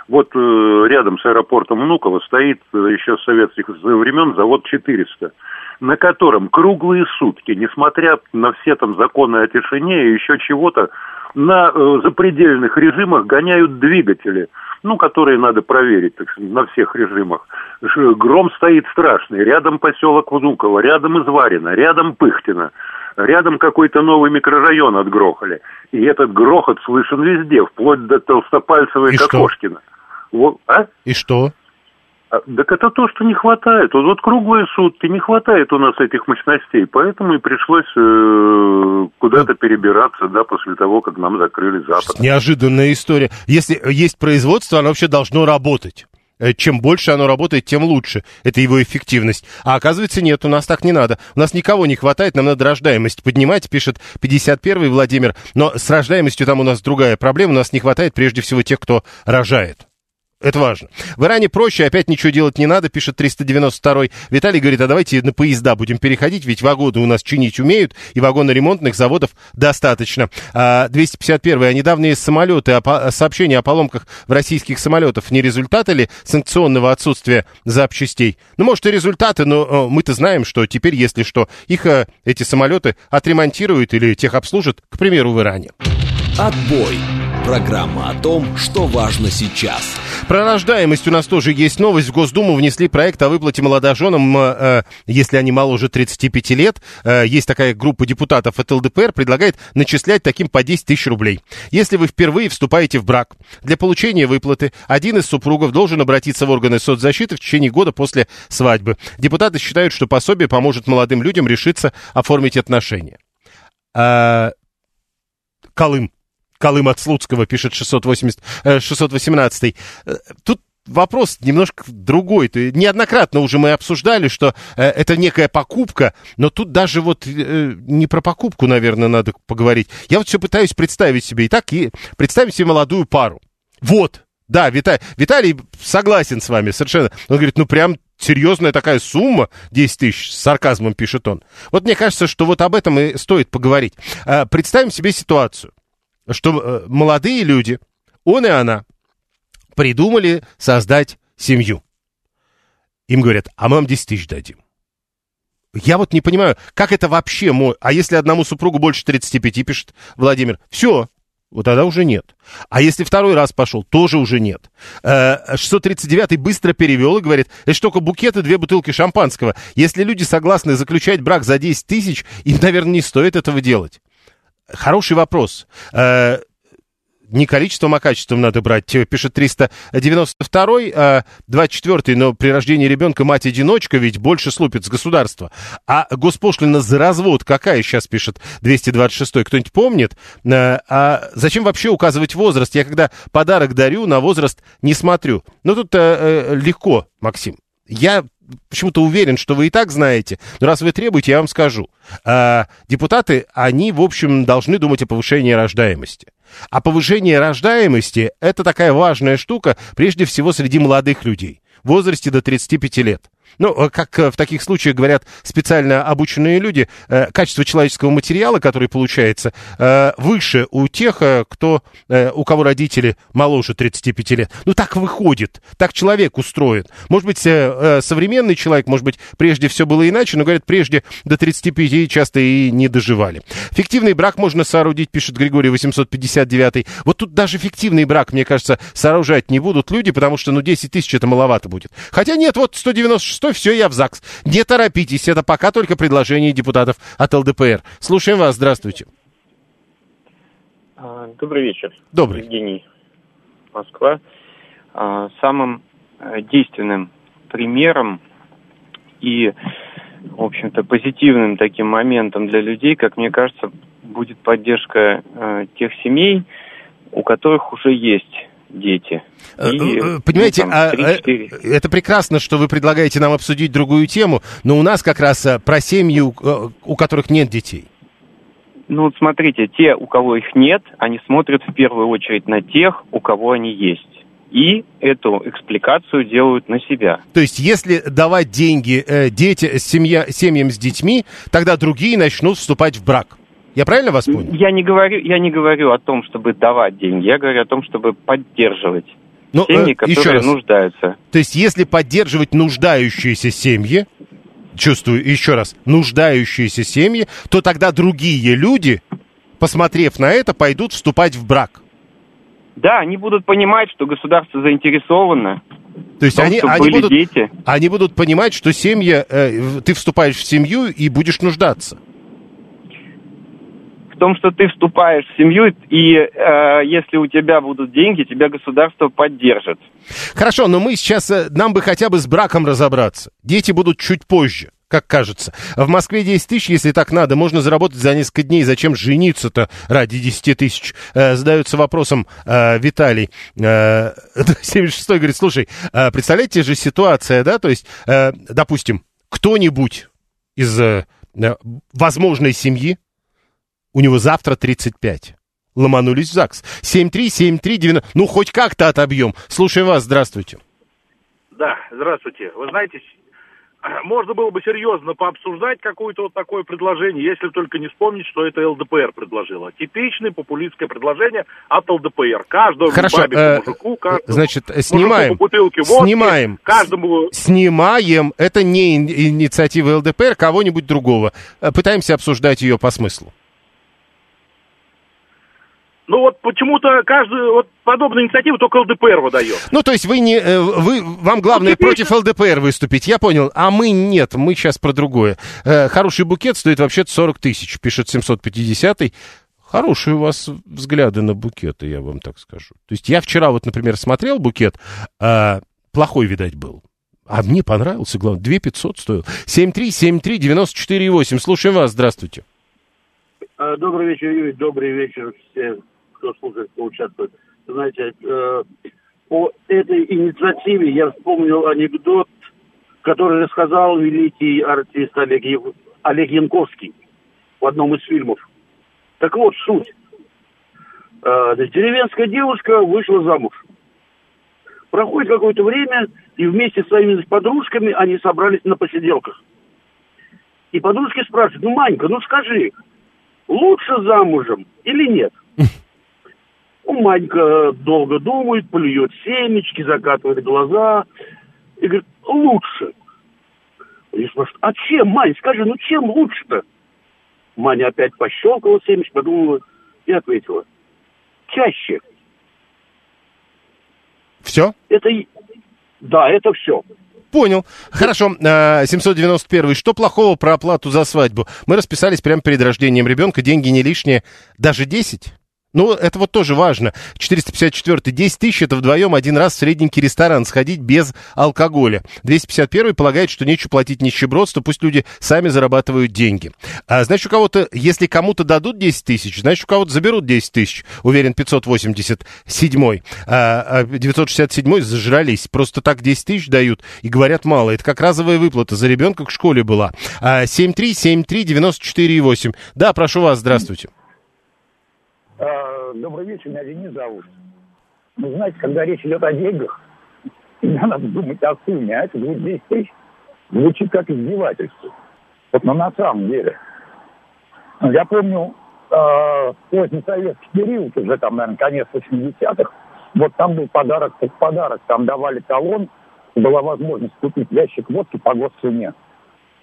Вот э, рядом с аэропортом Внуково стоит э, еще с советских времен завод 400, на котором круглые сутки, несмотря на все там законы о тишине и еще чего-то, на э, запредельных режимах гоняют двигатели, ну, которые надо проверить так на всех режимах. Гром стоит страшный, рядом поселок Внуково, рядом Изварина, рядом Пыхтина, рядом какой-то новый микрорайон отгрохали. И этот грохот слышен везде, вплоть до Толстопальцева и, И что? Кокошкина. Вот, а? И что? А, Так это то, что не хватает. Вот, вот круглые сутки не хватает у нас этих мощностей, поэтому и пришлось э, куда-то перебираться, да, после того, как нам закрыли Запад. Неожиданная история. Если есть производство, оно вообще должно работать. Э, Чем больше оно работает, тем лучше. Это его эффективность. А оказывается, нет, у нас так не надо. У нас никого не хватает, нам надо рождаемость поднимать, пишет 51-й Владимир. Но с рождаемостью там у нас другая проблема. У нас не хватает прежде всего тех, кто рожает. Это важно. В Иране проще, опять ничего делать не надо, пишет 392-й. Виталий говорит, а давайте на поезда будем переходить, ведь вагоны у нас чинить умеют, и вагоноремонтных заводов достаточно. А, 251-й. А недавние самолеты, о сообщения о поломках в российских самолетах не результаты ли санкционного отсутствия запчастей? Ну, может, и результаты, но э, мы-то знаем, что теперь, если что, их э, эти самолеты отремонтируют или техобслужат, к примеру, в Иране. Отбой. Программа о том, что важно сейчас. Про рождаемость у нас тоже есть новость. В Госдуму внесли проект о выплате молодоженам, э, э, если они моложе 35 лет. Э, есть такая группа депутатов от ЛДПР, предлагает начислять таким по 10 тысяч рублей. Если вы впервые вступаете в брак, для получения выплаты один из супругов должен обратиться в органы соцзащиты в течение года после свадьбы. Депутаты считают, что пособие поможет молодым людям решиться оформить отношения. А, Колым. Колым от Слуцкого, пишет 680, э, 618. Э, Тут вопрос немножко другой. Неоднократно уже мы обсуждали, что э, это некая покупка, но тут даже вот э, не про покупку, наверное, надо поговорить. Я вот все пытаюсь представить себе. Итак, и представить себе молодую пару. Вот, да, Вита- Виталий согласен с вами совершенно. Он говорит, ну прям серьезная такая сумма, 10 тысяч, с сарказмом пишет он. Вот мне кажется, что вот об этом и стоит поговорить. Э, Представим себе ситуацию, что э, молодые люди, он и она, придумали создать семью. Им говорят, а мы вам 10 тысяч дадим. Я вот не понимаю, как это вообще мой... А если одному супругу больше 35, пишет Владимир, все, вот тогда уже нет. А если второй раз пошел, тоже уже нет. Э, 639-й быстро перевел и говорит, это только букет и две бутылки шампанского. Если люди согласны заключать брак за 10 тысяч, им, наверное, не стоит этого делать. Хороший вопрос. Э, не количеством, а качеством надо брать, э, пишет 392-й, а 24-й, но при рождении ребенка мать-одиночка ведь больше слупит с государства. А госпошлина за развод какая сейчас, пишет 226-й, кто-нибудь помнит? Э, А зачем вообще указывать возраст? Я когда подарок дарю, на возраст не смотрю. Ну тут э, э, легко, Максим. Я почему-то уверен, что вы и так знаете, но раз вы требуете, я вам скажу. А, депутаты, они, в общем, должны думать о повышении рождаемости. А повышение рождаемости – это такая важная штука, прежде всего, среди молодых людей в возрасте до 35 лет. Ну, э, как э, в таких случаях говорят специально обученные люди, э, качество человеческого материала, который получается, выше у тех, кто, у кого родители моложе 35 лет. Ну, так выходит, так человек устроен. Может быть, современный человек, может быть, прежде все было иначе, но, говорят, прежде до 35 часто и не доживали. Фиктивный брак можно соорудить, пишет Григорий 859. Вот тут даже фиктивный брак, мне кажется, сооружать не будут люди, потому что, ну, 10 тысяч это маловато будет. Хотя нет, вот 196 все, я в ЗАГС. Не торопитесь, это пока только предложение депутатов от ЛДПР. Слушаем вас, здравствуйте. А, Добрый вечер. Добрый. Евгений, Москва. А, Самым э, действенным примером и, в общем-то, позитивным таким моментом для людей, как мне кажется, будет поддержка э, тех семей, у которых уже есть дети. Э, И, э, Понимаете, ну, там, а, э, 3-4. это прекрасно, что вы предлагаете нам обсудить другую тему, но у нас как раз э, про семьи, у, э, у которых нет детей. Ну, вот смотрите, те, у кого их нет, они смотрят в первую очередь на тех, у кого они есть. И эту экспликацию делают на себя. То есть, если давать деньги э, дети, семья, семьям с детьми, тогда другие начнут вступать в брак. Я правильно вас понял? Я не говорю, я не говорю о том, чтобы давать деньги, я говорю о том, чтобы поддерживать Ну, э, семьи, еще которые раз. нуждаются. То есть, если поддерживать нуждающиеся семьи, чувствую еще раз, нуждающиеся семьи, то тогда другие люди, посмотрев на это, пойдут вступать в брак. Да, они будут понимать, что государство заинтересовано. То есть том, они, они, будут, дети. они будут понимать, что семья, э, ты вступаешь в семью и будешь нуждаться. В том, что ты вступаешь в семью, и э, если у тебя будут деньги, тебя государство поддержит. Хорошо, но мы сейчас, э, нам бы хотя бы с браком разобраться. Дети будут чуть позже, как кажется. В Москве 10 тысяч, если так надо, можно заработать за несколько дней. Зачем жениться-то ради 10 тысяч? Э, задается вопросом э, Виталий. Э, [LAUGHS] 76 говорит, слушай, э, представляете же ситуация, да, то есть, э, допустим, кто-нибудь из э, э, возможной семьи, у него завтра 35. Ломанулись в ЗАГС. 73739. Ну, хоть как-то отобьем. Слушаем вас, здравствуйте. Да, здравствуйте. Вы знаете, [CLEARS THROAT] можно было бы серьезно пообсуждать какое-то вот такое предложение, если только не вспомнить, что это ЛДПР предложила. Типичное популистское предложение от ЛДПР. Каждому Хорошо, бабе э, мужику, каждому Значит, снимаем. по бутылке водки, Снимаем. Каждому... Снимаем. Это не ин- инициатива ЛДПР, кого-нибудь другого. Э, Пытаемся обсуждать ее по смыслу. Ну вот почему-то каждую вот подобную инициативу только ЛДПР выдает. Ну, то есть вы не, э, вы, вам главное против ЛДПР выступить, я понял. А мы нет, мы сейчас про другое. Э, Хороший букет стоит вообще-то 40 тысяч, пишет 750-й. Хорошие у вас взгляды на букеты, я вам так скажу. То есть я вчера вот, например, смотрел букет, а, плохой, видать, был. А мне понравился, главное, 2 500 стоил. 7373948. Слушаем вас, здравствуйте. А, Добрый вечер, Юрий. Добрый вечер все, кто слушает, кто участвует. Знаете, э, по этой инициативе я вспомнил анекдот, который рассказал великий артист Олег, Олег Янковский в одном из фильмов. Так вот, суть. Э, деревенская девушка вышла замуж. Проходит какое-то время, и вместе с своими подружками они собрались на посиделках. И подружки спрашивают, ну, Манька, ну скажи, лучше замужем или нет? [LAUGHS] Ну, Манька долго думает, плюет семечки, закатывает глаза и говорит, лучше. И спрашивают, а чем, Мань, скажи, ну чем лучше-то? Маня опять пощелкала семечки, подумала и ответила, чаще. Все? Это, да, это все. Понял. Хорошо. А, 791. Что плохого про оплату за свадьбу? Мы расписались прямо перед рождением ребенка. Деньги не лишние. Даже 10? Ну, это вот тоже важно. 454. 10 тысяч это вдвоем один раз в средненький ресторан сходить без алкоголя. 251 полагает, что нечего платить нищебродство, пусть люди сами зарабатывают деньги. А, значит, у кого-то, если кому-то дадут 10 тысяч, значит, у кого-то заберут 10 тысяч. Уверен, 587. А, а 967 зажрались. Просто так 10 тысяч дают и говорят мало. Это как разовая выплата за ребенка к школе была. А, 7373948. Да, прошу вас, здравствуйте. А, Добрый вечер, меня Денис зовут. Вы знаете, когда речь идет о деньгах, всегда надо думать о сумме, а это 10 тысяч звучит как издевательство. Вот, но на самом деле. Я помню, э, поздний советский период, уже там, наверное, конец 80-х, вот там был подарок как подарок, там давали талон, была возможность купить ящик водки по госцене.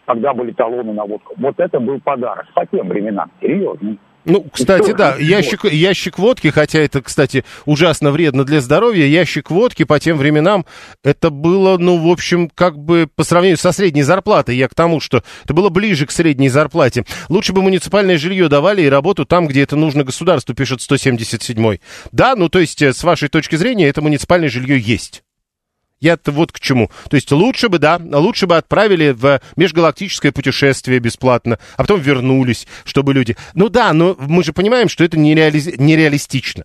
Тогда были талоны на водку. Вот это был подарок по тем временам, серьезно. Ну, кстати, да, ящик, ящик водки, хотя это, кстати, ужасно вредно для здоровья, ящик водки по тем временам, это было, ну, в общем, как бы по сравнению со средней зарплатой, я к тому, что это было ближе к средней зарплате. Лучше бы муниципальное жилье давали и работу там, где это нужно государству, пишет 177-й. Да, ну, то есть, э, с вашей точки зрения, это муниципальное жилье есть. Я-то вот к чему. То есть лучше бы, да, лучше бы отправили в межгалактическое путешествие бесплатно, а потом вернулись, чтобы люди... Ну да, но мы же понимаем, что это нереали... нереалистично.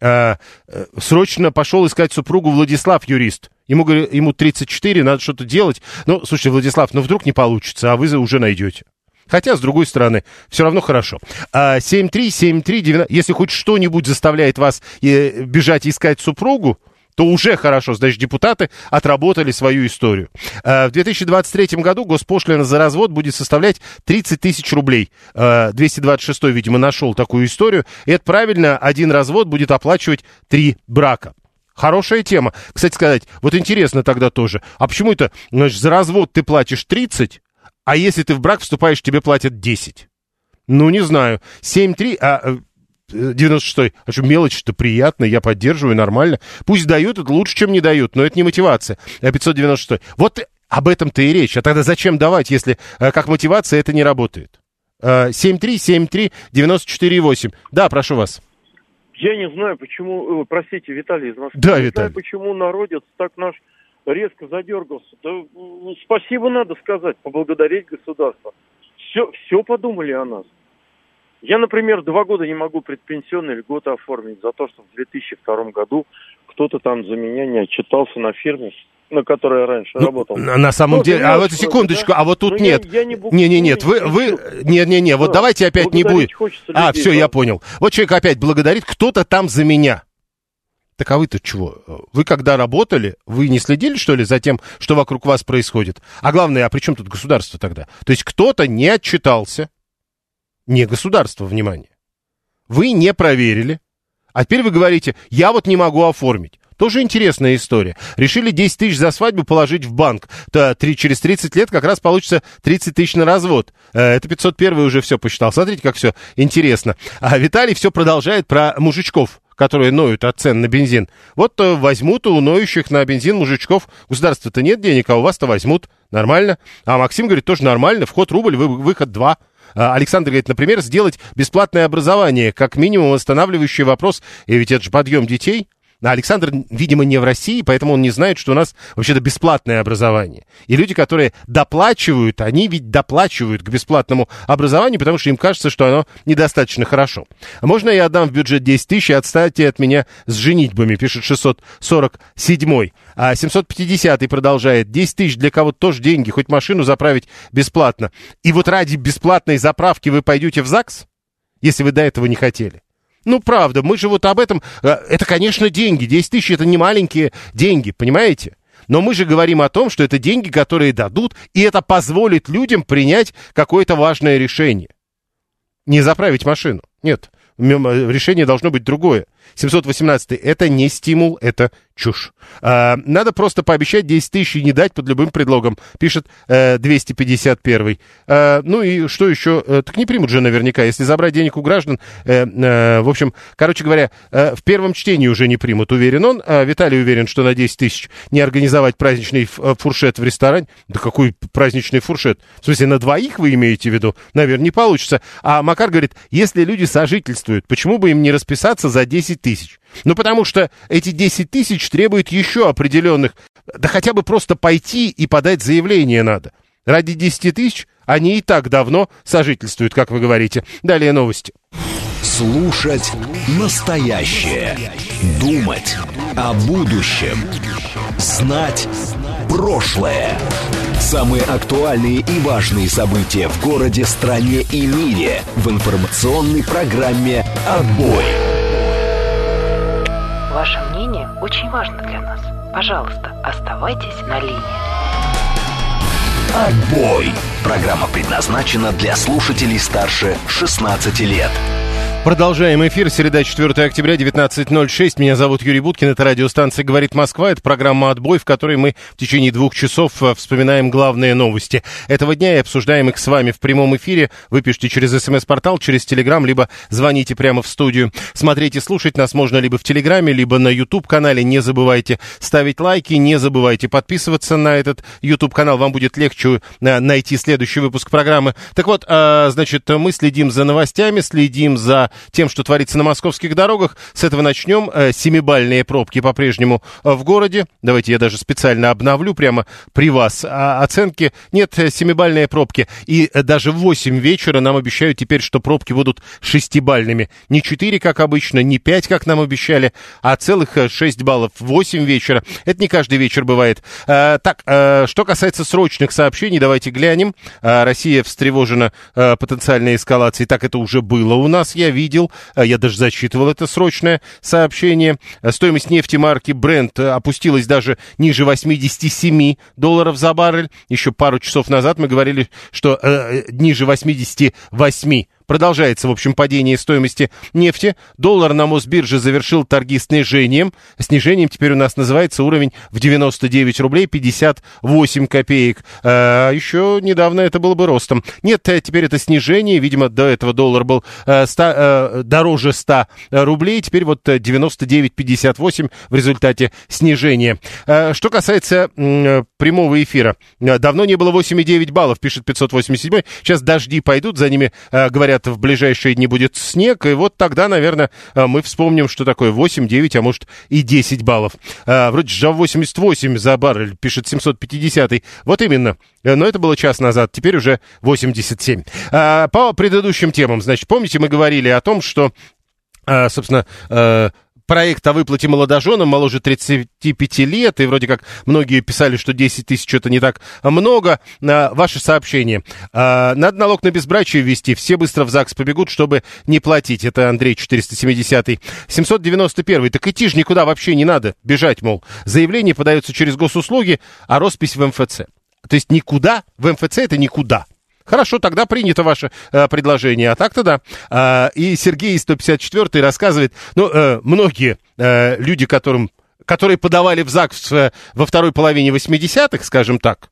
А, а, срочно пошел искать супругу Владислав, юрист. Ему, ему 34, надо что-то делать. Ну, слушайте, Владислав, ну вдруг не получится, а вы уже найдете. Хотя, с другой стороны, все равно хорошо. 73739, а, если хоть что-нибудь заставляет вас э, бежать искать супругу, то уже хорошо, значит, депутаты отработали свою историю. Э, в 2023 году госпошлина за развод будет составлять 30 тысяч рублей. 226 э, видимо, нашел такую историю. И это правильно, один развод будет оплачивать три брака. Хорошая тема. Кстати сказать, вот интересно тогда тоже, а почему это, значит, за развод ты платишь 30, а если ты в брак вступаешь, тебе платят 10? Ну, не знаю. 7-3, а 96-й. А что, мелочь-то приятная, я поддерживаю, нормально. Пусть дают, это лучше, чем не дают, но это не мотивация. А 596-й. Вот об этом-то и речь. А тогда зачем давать, если э, как мотивация это не работает? 7373948. Э, да, прошу вас. Я не знаю, почему, э, простите, Виталий из Москвы. Да, не Виталий. знаю, почему народец так наш резко задергался. Да, спасибо надо сказать, поблагодарить государство. Все, все подумали о нас. Я, например, два года не могу предпенсионные льготы оформить за то, что в 2002 году кто-то там за меня не отчитался на фирме, на которой я раньше ну, работал. На самом ну, деле, а вот секундочку, да? а вот тут Но ну, нет. Я, я не, не, не, нет, вы, вы, не, не, не, вот да, давайте опять не будет. А, все, да. я понял. Вот человек опять благодарит, кто-то там за меня. Так а вы-то чего? Вы когда работали, вы не следили, что ли, за тем, что вокруг вас происходит? А главное, а при чем тут государство тогда? То есть кто-то не отчитался, не государство, внимание. Вы не проверили, а теперь вы говорите, я вот не могу оформить. Тоже интересная история. Решили 10 тысяч за свадьбу положить в банк. То 3, через 30 лет как раз получится 30 тысяч на развод. Э, это 501 уже все посчитал. Смотрите, как все интересно. А Виталий все продолжает про мужичков которые ноют от цен на бензин. Вот э, возьмут у ноющих на бензин мужичков. Государства-то нет денег, а у вас-то возьмут. Нормально. А Максим говорит, тоже нормально. Вход рубль, выход два. А, Александр говорит, например, сделать бесплатное образование, как минимум восстанавливающий вопрос, и ведь это же подъем детей. А Александр, видимо, не в России, поэтому он не знает, что у нас вообще-то бесплатное образование. И люди, которые доплачивают, они ведь доплачивают к бесплатному образованию, потому что им кажется, что оно недостаточно хорошо. Можно я отдам в бюджет 10 тысяч и отстаньте от меня с женитьбами, пишет 647 а 750 продолжает. 10 тысяч для кого-то тоже деньги, хоть машину заправить бесплатно. И вот ради бесплатной заправки вы пойдете в ЗАГС, если вы до этого не хотели? Ну, правда, мы же вот об этом... Э, это, конечно, деньги. 10 тысяч — это не маленькие деньги, понимаете? Но мы же говорим о том, что это деньги, которые дадут, и это позволит людям принять какое-то важное решение. Не заправить машину. Нет, решение должно быть другое. 718 это не стимул, это чушь. А, надо просто пообещать 10 тысяч и не дать под любым предлогом, пишет э, 251. А, ну и что еще? Э, так не примут же наверняка, если забрать денег у граждан. Э, э, в общем, короче говоря, э, в первом чтении уже не примут, уверен он. А Виталий уверен, что на 10 тысяч не организовать праздничный э, фуршет в ресторане. Да какой праздничный фуршет? В смысле, на двоих вы имеете в виду? Наверное, не получится. А Макар говорит, если люди сожительствуют, почему бы им не расписаться за 10 тысяч? Ну, потому что эти 10 тысяч требуют еще определенных... Да хотя бы просто пойти и подать заявление надо. Ради 10 тысяч они и так давно сожительствуют, как вы говорите. Далее новости. Слушать настоящее. Думать о будущем. Знать прошлое. Самые актуальные и важные события в городе, стране и мире в информационной программе «Отбой». Ваше мнение очень важно для нас. Пожалуйста, оставайтесь на линии. Отбой! Программа предназначена для слушателей старше 16 лет. Продолжаем эфир. Среда, 4 октября, 19.06. Меня зовут Юрий Буткин. Это радиостанция «Говорит Москва». Это программа «Отбой», в которой мы в течение двух часов э, вспоминаем главные новости этого дня и обсуждаем их с вами в прямом эфире. Вы пишите через смс-портал, через телеграм, либо звоните прямо в студию. Смотреть и слушать нас можно либо в телеграме, либо на YouTube-канале. Не забывайте ставить лайки, не забывайте подписываться на этот YouTube-канал. Вам будет легче э, найти следующий выпуск программы. Так вот, э, значит, мы следим за новостями, следим за тем, что творится на московских дорогах. С этого начнем. Э, семибальные пробки по-прежнему э, в городе. Давайте я даже специально обновлю прямо при вас а, оценки. Нет, э, семибальные пробки. И даже в 8 вечера нам обещают теперь, что пробки будут шестибальными. Не 4, как обычно, не 5, как нам обещали, а целых 6 баллов в 8 вечера. Это не каждый вечер бывает. Так, что касается срочных сообщений, давайте глянем. Россия встревожена потенциальной эскалацией. Так это уже было у нас, я видел. Я даже зачитывал это срочное сообщение. Стоимость нефти марки Brent опустилась даже ниже 87 долларов за баррель. Еще пару часов назад мы говорили, что э, ниже 88 Продолжается, в общем, падение стоимости нефти. Доллар на Мосбирже завершил торги снижением. Снижением теперь у нас называется уровень в 99 рублей 58 копеек. А, еще недавно это было бы ростом. Нет, э, теперь это снижение. Видимо, до этого доллар был 100, э, э, дороже 100 рублей. Теперь вот 99,58 в результате снижения. Что касается прямого эфира. Давно не было 8,9 баллов, пишет 587. Сейчас дожди пойдут, за ними, говорят, говорят, в ближайшие дни будет снег, и вот тогда, наверное, э, мы вспомним, что такое 8, 9, а может и 10 баллов. А, вроде же 88 за баррель, пишет 750. Вот именно. Э, но это было час назад, теперь уже 87. А, по предыдущим темам, значит, помните, мы говорили о том, что, собственно, проект о выплате молодоженам моложе 35 лет, и вроде как многие писали, что 10 тысяч это не так много. А, ваше сообщение. А, надо налог на безбрачие ввести, все быстро в ЗАГС побегут, чтобы не платить. Это Андрей 470 791 Так идти же никуда вообще не надо, бежать, мол. Заявление подается через госуслуги, а роспись в МФЦ. То есть никуда, в МФЦ это никуда. Хорошо, тогда принято ваше э, предложение. А так-то да. А, и Сергей 154 рассказывает, ну, э, многие э, люди, которым, которые подавали в ЗАГС э, во второй половине 80-х, скажем так,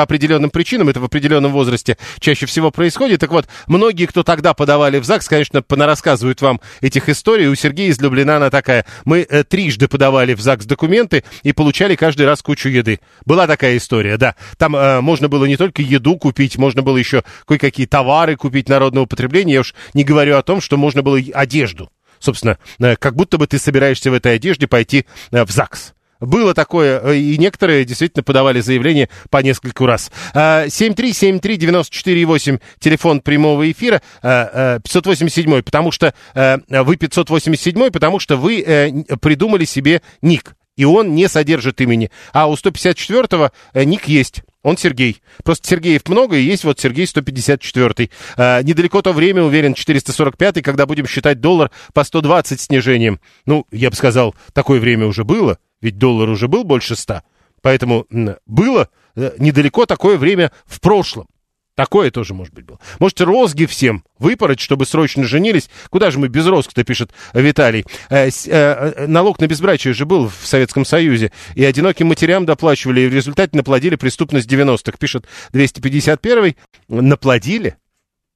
по определенным причинам, это в определенном возрасте чаще всего происходит. Так вот, многие, кто тогда подавали в ЗАГС, конечно, рассказывают вам этих историй. У Сергея из Люблина она такая. Мы э, трижды подавали в ЗАГС документы и получали каждый раз кучу еды. Была такая история, да. Там э, можно было не только еду купить, можно было еще кое-какие товары купить народного потребления. Я уж не говорю о том, что можно было одежду. Собственно, э, как будто бы ты собираешься в этой одежде пойти э, в ЗАГС. Было такое, э, и некоторые действительно подавали заявление по нескольку раз. 7373948, а, телефон прямого эфира, 587, а, потому что вы 587, потому что вы э, придумали себе ник и он не содержит имени. А у 154-го э, ник есть. Он Сергей. Просто Сергеев много, и есть вот Сергей 154-й. А, недалеко то время, уверен, 445-й, когда будем считать доллар по 120 снижением. Ну, я бы сказал, такое время уже было. Ведь доллар уже был больше ста. Поэтому было э, недалеко такое время в прошлом. Такое тоже, может быть, было. Можете розги всем выпороть, чтобы срочно женились. Куда же мы без розг-то, пишет Виталий. Э, э, налог на безбрачие же был в Советском Союзе. И одиноким матерям доплачивали, и в результате наплодили преступность 90-х, пишет 251-й. Наплодили?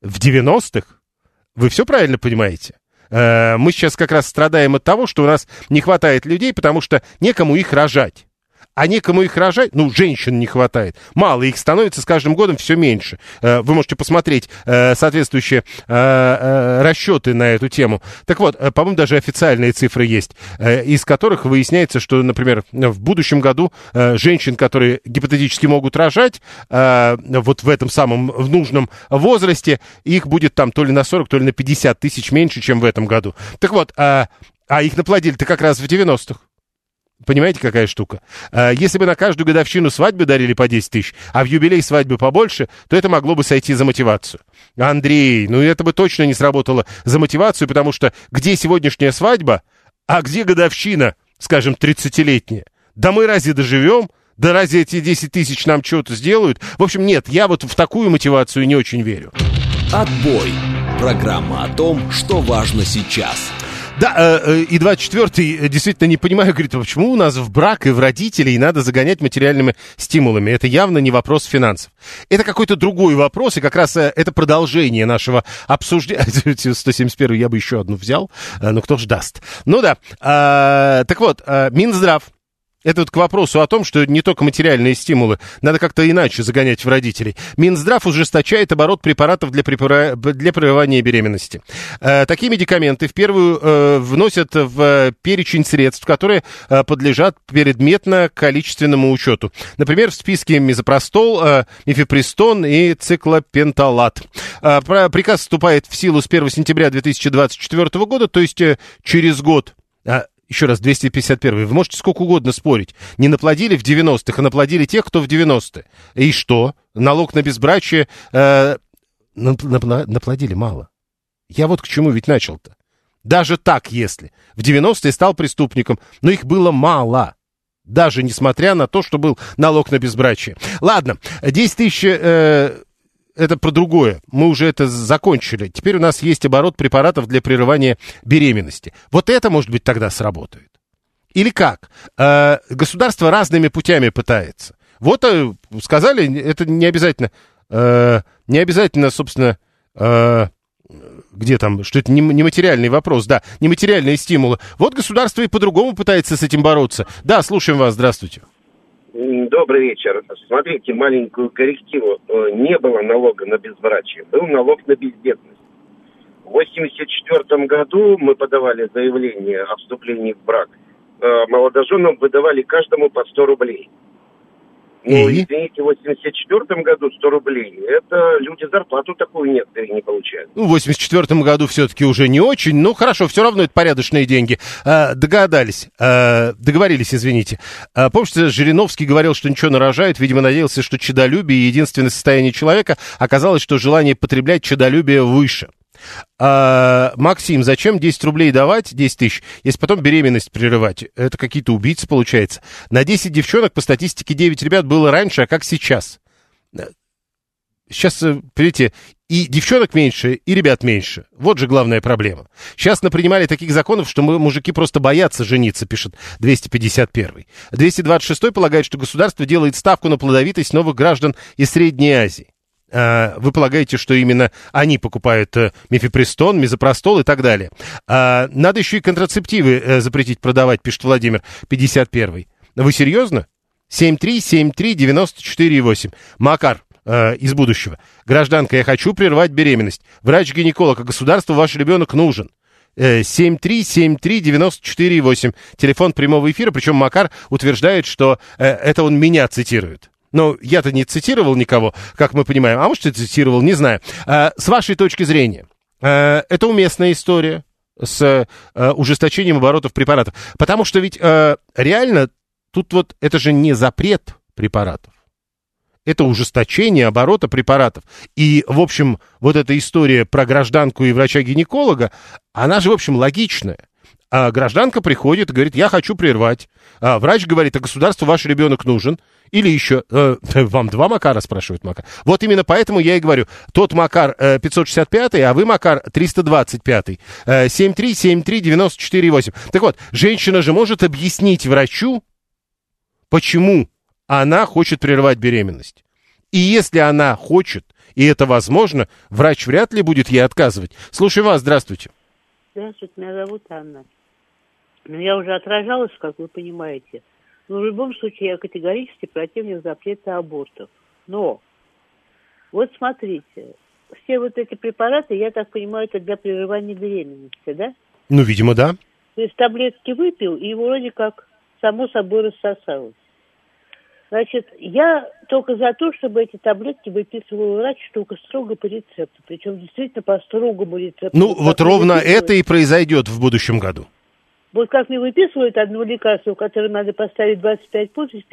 В 90-х? Вы все правильно понимаете? Э, мы сейчас как раз страдаем от того, что у нас не хватает людей, потому что некому их рожать а некому их рожать, ну, женщин не хватает. Мало, их становится с каждым годом все меньше. Э, вы можете посмотреть э, соответствующие э, расчеты на эту тему. Так вот, по-моему, даже официальные цифры есть, из которых выясняется, что, например, в будущем году женщин, которые гипотетически могут рожать, вот в этом самом в нужном возрасте, их будет там то ли на 40, то ли на 50 тысяч меньше, чем в этом году. Так вот, а, их наплодили-то как раз в 90-х. Понимаете, какая штука? А, если бы на каждую годовщину свадьбы дарили по 10 тысяч, а в юбилей свадьбы побольше, то это могло бы сойти за мотивацию. Андрей, ну это бы точно не сработало за мотивацию, потому что где сегодняшняя свадьба, а где годовщина, скажем, 30-летняя? Да мы разве доживем? Да разве эти 10 тысяч нам что-то сделают? В общем, нет, я вот в такую мотивацию не очень верю. Отбой. Программа о том, что важно сейчас. Да, э, э, и 24-й э, действительно не понимаю, говорит, «А почему у нас в брак и в родителей надо загонять материальными стимулами? Это явно не вопрос финансов. Это какой-то другой вопрос, и как раз это продолжение нашего обсуждения. [LAUGHS] 171 я бы еще одну взял, но кто ж даст. Ну да, так вот, Минздрав Это вот к вопросу о том, что не только материальные стимулы, надо как-то иначе загонять в родителей. Минздрав ужесточает оборот препаратов для, препара... для прерывания беременности. Э, такие медикаменты в первую э, вносят в перечень средств, которые э, подлежат предметно-количественному учету. Например, в списке мезопростол, э, мифепристон и циклопенталат. Э, приказ вступает в силу с 1 сентября 2024 года, то есть э, через год. Еще раз, 251 Вы можете сколько угодно спорить. Не наплодили в 90-х, а наплодили тех, кто в 90-е. И что? Налог на безбрачие э, наплодили мало. Я вот к чему ведь начал-то. Даже так, если. В 90-е стал преступником, но их было мало. Даже несмотря на то, что был налог на безбрачие. Ладно, 10 тысяч... Э, это про другое. Мы уже это закончили. Теперь у нас есть оборот препаратов для прерывания беременности. Вот это, может быть, тогда сработает. Или как? Э, государство разными путями пытается. Вот э, сказали, это не обязательно, э, не обязательно, собственно, э, где там, что это не, не материальный вопрос, да, нематериальные стимулы. Вот государство и по-другому пытается с этим бороться. Да, слушаем вас, здравствуйте. Добрый вечер. Смотрите, маленькую коррективу. Э, не было налога на безбрачие, был налог на бездетность. В 1984 году мы подавали заявление о вступлении в брак. Э, молодоженам выдавали каждому по 100 рублей. Ну, и? извините, в 84 году 100 рублей, это люди зарплату такую некоторые не получают. Ну, в 84 году все-таки уже не очень, ну, хорошо, все равно это порядочные деньги. А, догадались, а, договорились, извините. А, помните, Жириновский говорил, что ничего нарожает, видимо, надеялся, что чадолюбие единственное состояние человека, оказалось, что желание потреблять чадолюбие выше. А, Максим, зачем 10 рублей давать, 10 тысяч, если потом беременность прерывать? Это какие-то убийцы, получается. На 10 девчонок по статистике 9 ребят было раньше, а как сейчас? Сейчас, э, понимаете, и девчонок меньше, и ребят меньше. Вот же главная проблема. Сейчас напринимали таких законов, что мы, мужики просто боятся жениться, пишет 251. 226 полагает, что государство делает ставку на плодовитость новых граждан из Средней Азии. А, вы полагаете, что именно они покупают э, мифепристон, мизопростол и так далее. А, надо еще и контрацептивы э, запретить продавать, пишет Владимир, 51-й. Вы серьезно? 7373948. Макар э, из будущего. Гражданка, я хочу прервать беременность. Врач-гинеколог, а государству ваш ребенок нужен. 7373948. Телефон прямого эфира, причем Макар утверждает, что э, это он меня цитирует. Но я-то не цитировал никого, как мы понимаем. А может, и цитировал, не знаю. А, с вашей точки зрения, а, это уместная история с а, ужесточением оборотов препаратов. Потому что ведь реально тут вот это же не запрет препаратов. Это ужесточение оборота препаратов. И, в общем, вот эта история про гражданку и врача-гинеколога, она же, в общем, логичная. А гражданка приходит и говорит, я хочу прервать. А врач говорит, а государству ваш ребенок нужен. Или еще, э, [LAUGHS] вам два Макара, спрашивает Макар. Вот именно поэтому я и говорю, тот Макар э, 565, а вы Макар 325. Э, 7373948. Так вот, женщина же может объяснить врачу, почему она хочет прервать беременность. И если она хочет, и это возможно, врач вряд ли будет ей отказывать. Слушай вас, здравствуйте. Здравствуйте, меня зовут Анна. Я уже отражалась, как вы понимаете. Но в любом случае я категорически противник запрета абортов. Но, вот смотрите, все вот эти препараты, я так понимаю, это для прерывания беременности, да? Ну, видимо, да. То есть таблетки выпил, и вроде как само собой рассосалось. Значит, я только за то, чтобы эти таблетки выписывал врач, только строго по рецепту. Причем действительно по строгому рецепту. Ну, вот ровно это и произойдет в будущем году. Вот как мне выписывают одно лекарство, которое надо поставить 25 подпись,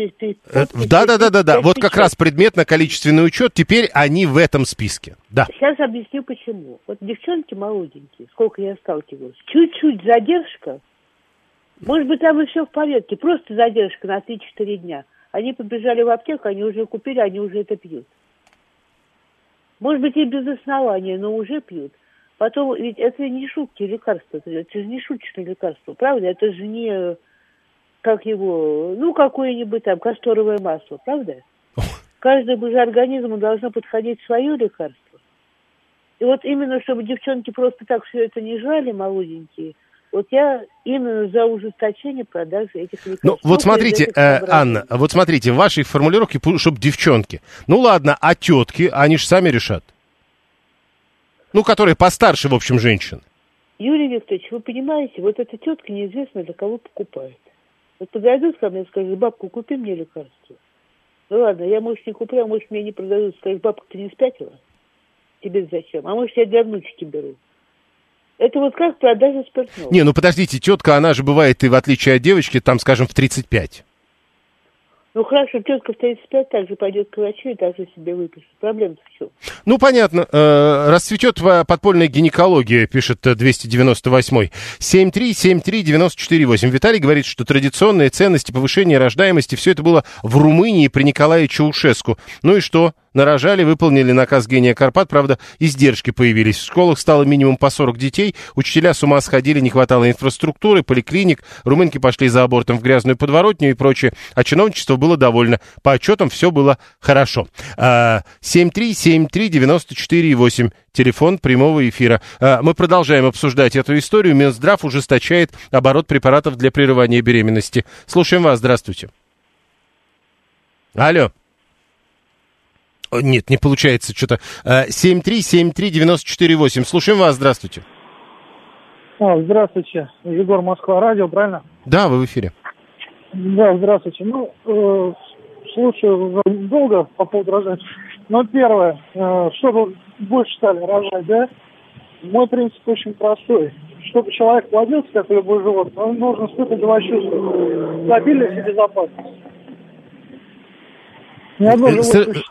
Да, да, да, да, да. Вот как раз предметно-количественный учет, теперь они в этом списке. Да. Сейчас объясню почему. Вот девчонки молоденькие, сколько я сталкивалась, чуть-чуть задержка, может быть, там и все в порядке, просто задержка на 3-4 дня. Они побежали в аптеку, они уже купили, они уже это пьют. Может быть, и без основания, но уже пьют. Потом, ведь это не шутки лекарства, это же не шуточное лекарство, правда? Это же не, как его, ну, какое-нибудь там касторовое масло, правда? Каждому же организму должно подходить свое лекарство. И вот именно, чтобы девчонки просто так все это не жрали, молоденькие, Вот я именно за ужесточение продажи этих лекарств. Ну, вот смотрите, э, Анна, вот смотрите, в вашей формулировке, чтобы девчонки. Ну, ладно, а тетки, они же сами решат. Ну, которые постарше, в общем, женщин. Юрий Викторович, вы понимаете, вот эта тетка неизвестно для кого покупает. Вот подойдут ко мне и скажут, бабку, купи мне лекарство. Ну ладно, я, может, не куплю, а может, мне не продадут. Скажешь, бабка, ты не спятила? Тебе зачем? А может, я для внучки беру. Это вот как продажа спиртного. Не, ну подождите, тетка, она же бывает и в отличие от девочки, там, скажем, в 35. Ну хорошо, тетка в 35 также пойдет к врачу и также себе выпишет. Проблема в чем? Ну, понятно. Э, расцветет подпольная гинекология, пишет 298-й. 7373948. Виталий говорит, что традиционные ценности повышения рождаемости, все это было в Румынии при Николае Чаушеску. Ну и что? Нарожали, выполнили наказ гения Карпат, правда, издержки появились. В школах стало минимум по 40 детей, учителя с ума сходили, не хватало инфраструктуры, поликлиник, румынки пошли за абортом в грязную подворотню и прочее, а чиновничество было довольно. По отчетам все было хорошо. 7373948, а, телефон прямого эфира. А, мы продолжаем обсуждать эту историю. Минздрав ужесточает оборот препаратов для прерывания беременности. Слушаем вас, здравствуйте. Алло. Нет, не получается что-то. 7373948. Э, Слушаем вас, здравствуйте. А, здравствуйте. Егор, Москва, радио, правильно? Да, вы в эфире. Да, здравствуйте. Ну, э, слушаю долго по поводу рожать. Но первое, э, чтобы больше стали рожать, да, мой принцип очень простой. Чтобы человек плодился, как любой животное, он должен испытывать два чувства. Стабильность и безопасность.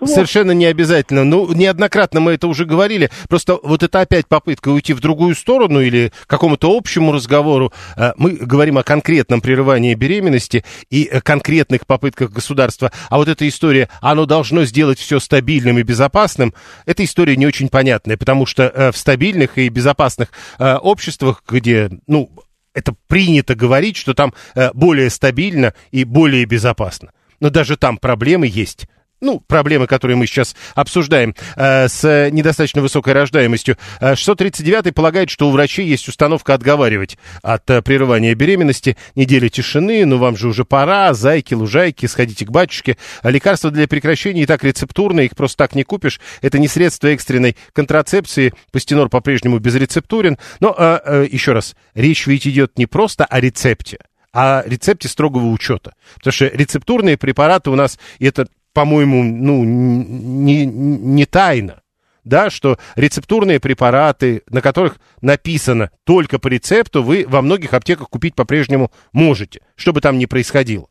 Совершенно не обязательно. Ну, неоднократно мы это уже говорили. Просто вот это опять попытка уйти в другую сторону или к какому-то общему разговору. Э, мы говорим о конкретном прерывании беременности и конкретных попытках государства. А вот эта история, оно должно сделать все стабильным и безопасным, эта история не очень понятная, потому что э, в стабильных и безопасных э, обществах, где, ну, это принято говорить, что там более стабильно и более безопасно. Но даже там проблемы есть ну, проблемы, которые мы сейчас обсуждаем, э, с недостаточно высокой рождаемостью. 639 э, полагает, что у врачей есть установка отговаривать от э, прерывания беременности. Недели тишины, ну вам же уже пора, зайки, лужайки, сходите к батюшке. Лекарства для прекращения и так рецептурные, их просто так не купишь. Это не средство экстренной контрацепции. Пастенор по-прежнему безрецептурен. Но, э, э, еще раз, речь ведь идет не просто о рецепте, а рецепте строгого учета. Потому что рецептурные препараты у нас, это по-моему, ну, не, не тайна, да, что рецептурные препараты, на которых написано только по рецепту, вы во многих аптеках купить по-прежнему можете, что бы там ни происходило.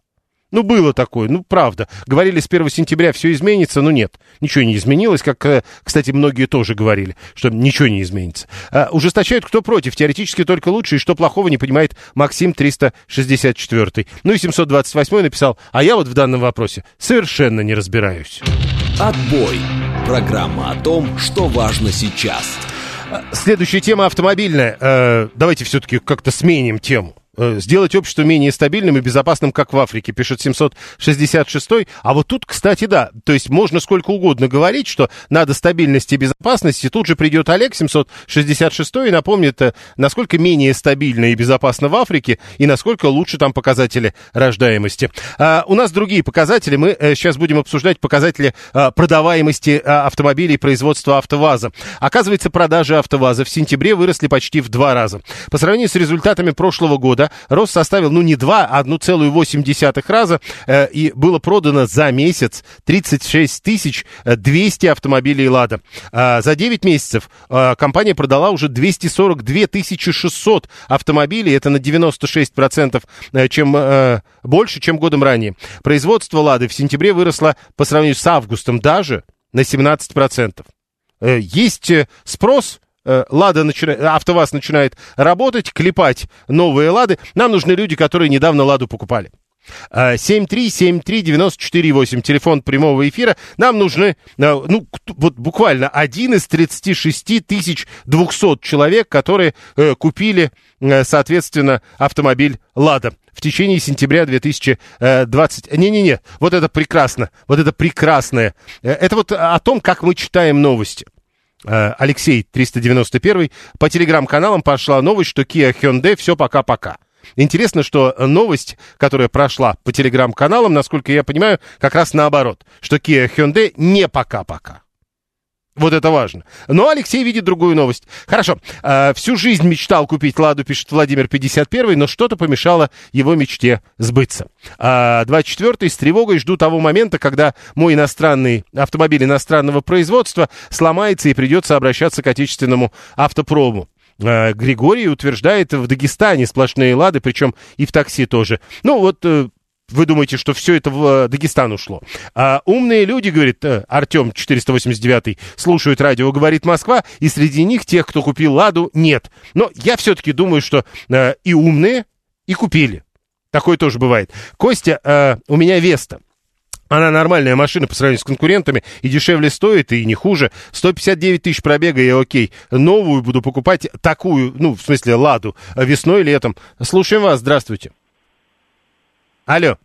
Ну, было такое, ну, правда. Говорили, с 1 сентября все изменится, но нет, ничего не изменилось, как, э, кстати, многие тоже говорили, что ничего не изменится. А, ужесточают, кто против, теоретически только лучше, и что плохого не понимает Максим 364. Ну и 728 написал, а я вот в данном вопросе совершенно не разбираюсь. Отбой. Программа о том, что важно сейчас. Следующая тема автомобильная. Э, давайте все-таки как-то сменим тему. Э, сделать общество менее стабильным и безопасным, как в Африке, пишет 766 А вот тут, кстати, да, то есть можно сколько угодно говорить, что надо стабильности и безопасности. Тут же придет Олег 766 и напомнит, э, насколько менее стабильно и безопасно в Африке и насколько лучше там показатели рождаемости. А, у нас другие показатели. Мы сейчас э, будем обсуждать показатели а, продаваемости а, автомобилей производства АвтоВАЗа. Оказывается, продажи АвтоВАЗа в сентябре выросли почти в два раза. По сравнению с результатами прошлого года рост составил, ну, не 2, а 1,8 раза, э, и было продано за месяц 36 тысяч 200 автомобилей «Лада». А за 9 месяцев э, компания продала уже 242 тысячи 600 автомобилей, это на 96% э, чем, больше, чем годом ранее. Производство «Лады» в сентябре выросло по сравнению с августом даже на 17%. Есть спрос, Э, Лада начинает, АвтоВАЗ начинает работать, клепать новые Лады. Нам нужны люди, которые недавно Ладу покупали. 7373948, телефон прямого эфира. Нам нужны, э, ну, вот буквально один из 36 тысяч 200 человек, которые э, купили, соответственно, автомобиль «Лада» в течение сентября 2020... Не-не-не, вот это прекрасно, вот это прекрасное. Это вот о том, как мы читаем новости. Э, Алексей 391. По телеграм-каналам пошла новость, что Kia Hyundai все пока-пока. Интересно, что новость, которая прошла по телеграм-каналам, насколько я понимаю, как раз наоборот, что Kia Hyundai не пока-пока. Вот это важно. Но Алексей видит другую новость. Хорошо. Э, всю жизнь мечтал купить «Ладу», пишет Владимир 51 но что-то помешало его мечте сбыться. А 24-й с тревогой жду того момента, когда мой иностранный автомобиль иностранного производства сломается и придется обращаться к отечественному автопрому. Э, Григорий утверждает, в Дагестане сплошные лады, причем и в такси тоже. Ну вот э, вы думаете, что все это в э, Дагестан ушло. А умные люди, говорит э, Артем 489, слушают радио «Говорит Москва», и среди них тех, кто купил «Ладу», нет. Но я все-таки думаю, что э, и умные, и купили. Такое тоже бывает. Костя, э, у меня Веста. Она нормальная машина по сравнению с конкурентами и дешевле стоит, и не хуже. 159 тысяч пробега, и окей. Новую буду покупать, такую, ну, в смысле, ладу, весной, летом. Слушаем вас, здравствуйте. Алло.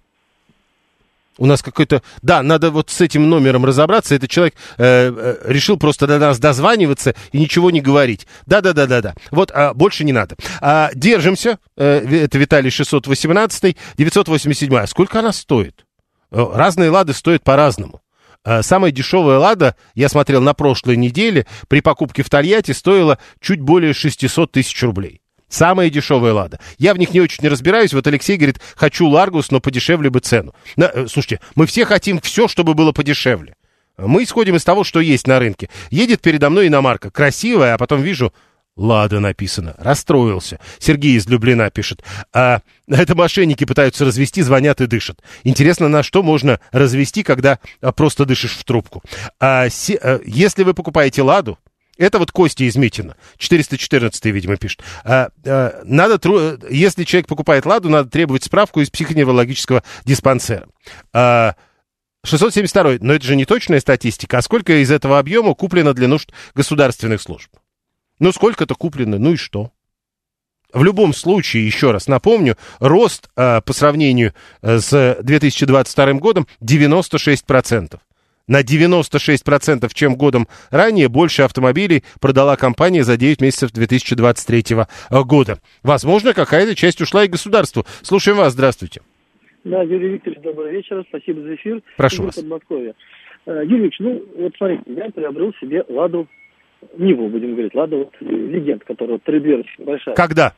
У нас какой-то... Да, надо вот с этим номером разобраться. Этот человек э, э, решил просто до нас дозваниваться и ничего не говорить. Да-да-да-да-да. Вот, а, больше не надо. А, держимся. Э, это Виталий 618, 987. А сколько она стоит? Э, разные лады стоят по-разному. Э, самая дешевая «Лада», я смотрел на прошлой неделе, при покупке в Тольятти стоила чуть более 600 тысяч рублей. Самая дешевая «Лада». Я в них не очень не разбираюсь. Вот Алексей говорит, хочу «Ларгус», но подешевле бы цену. На, э, слушайте, мы все хотим все, чтобы было подешевле. Мы исходим из того, что есть на рынке. Едет передо мной иномарка, красивая, а потом вижу, Лада написано. Расстроился. Сергей из Люблина пишет. А, это мошенники пытаются развести, звонят и дышат. Интересно, на что можно развести, когда а, просто дышишь в трубку. А, си, а, если вы покупаете Ладу, это вот Костя из Митина. 414 видимо, пишет. А, а, надо, если человек покупает «Ладу», надо требовать справку из психоневрологического диспансера. А, 672. Но это же не точная статистика. А сколько из этого объема куплено для нужд государственных служб? Ну, сколько-то куплено, ну и что? В любом случае, еще раз напомню, рост а, по сравнению э, с 2022 годом 96% на 96%, чем годом ранее, больше автомобилей продала компания за 9 месяцев 2023 года. Возможно, какая-то часть ушла и государству. Слушаем вас, здравствуйте. Да, Юрий Викторович, добрый вечер, спасибо за эфир. Прошу вас. Подмосковье. Э, Юрий Викторович, ну, вот смотрите, я приобрел себе «Ладу», Ниву, будем говорить, «Ладу», вот, «Легенд», которая тридверочная, большая. Когда?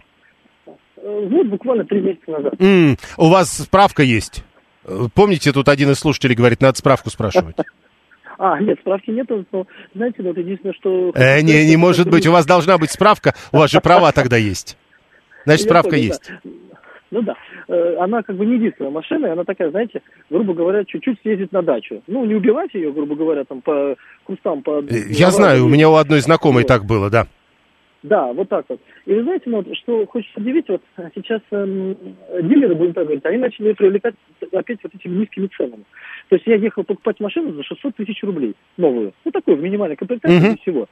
Э, вот буквально три месяца назад. М-м, у вас справка есть? Помните, тут один из слушателей говорит, надо справку спрашивать. [LAUGHS] А, нет, справки нет, но, знаете, вот единственное, что... Э, не, не может быть, у вас должна быть справка, у вас же права тогда есть. Значит, справка есть. Ну да, э, она как бы не единственная машина, она такая, знаете, грубо говоря, чуть-чуть съездит на дачу. Ну, не убивать ее, грубо говоря, там по кустам, по... Э, я знаю, у меня у одной знакомой так было, да. Да, вот так вот. И вы знаете, ну, что хочется удивить, вот сейчас эм, дилеры, будем так говорить, они начали привлекать опять вот этими низкими ценами. То есть я ехал покупать машину за 600 тысяч рублей, новую. Ну, такую, в минимальной комплектации uh-huh. всего.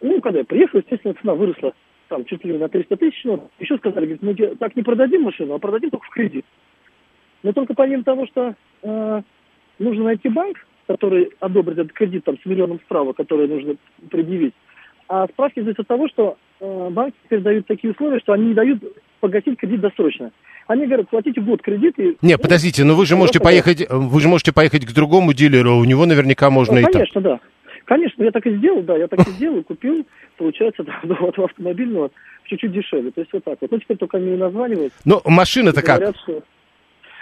Ну, когда я приехал, естественно, цена выросла там чуть ли на 300 тысяч, но еще сказали, говорит, мы так не продадим машину, а продадим только в кредит. Но только помимо того, что э, нужно найти банк, который одобрит этот кредит там, с миллионом справок, которые нужно предъявить, а справки от того, что банки теперь дают такие условия, что они не дают погасить кредит досрочно. Они говорят, платите год кредит и... Не, подождите, но вы же можете поехать, вы же можете поехать к другому дилеру, у него наверняка можно ну, и конечно, так. да. Конечно, я так и сделал, да, я так и сделал, купил, получается, да, [LAUGHS] вот автомобильного чуть-чуть дешевле. То есть вот так вот. Ну, теперь только мне названивают. Ну, машина-то как? Говорят, что...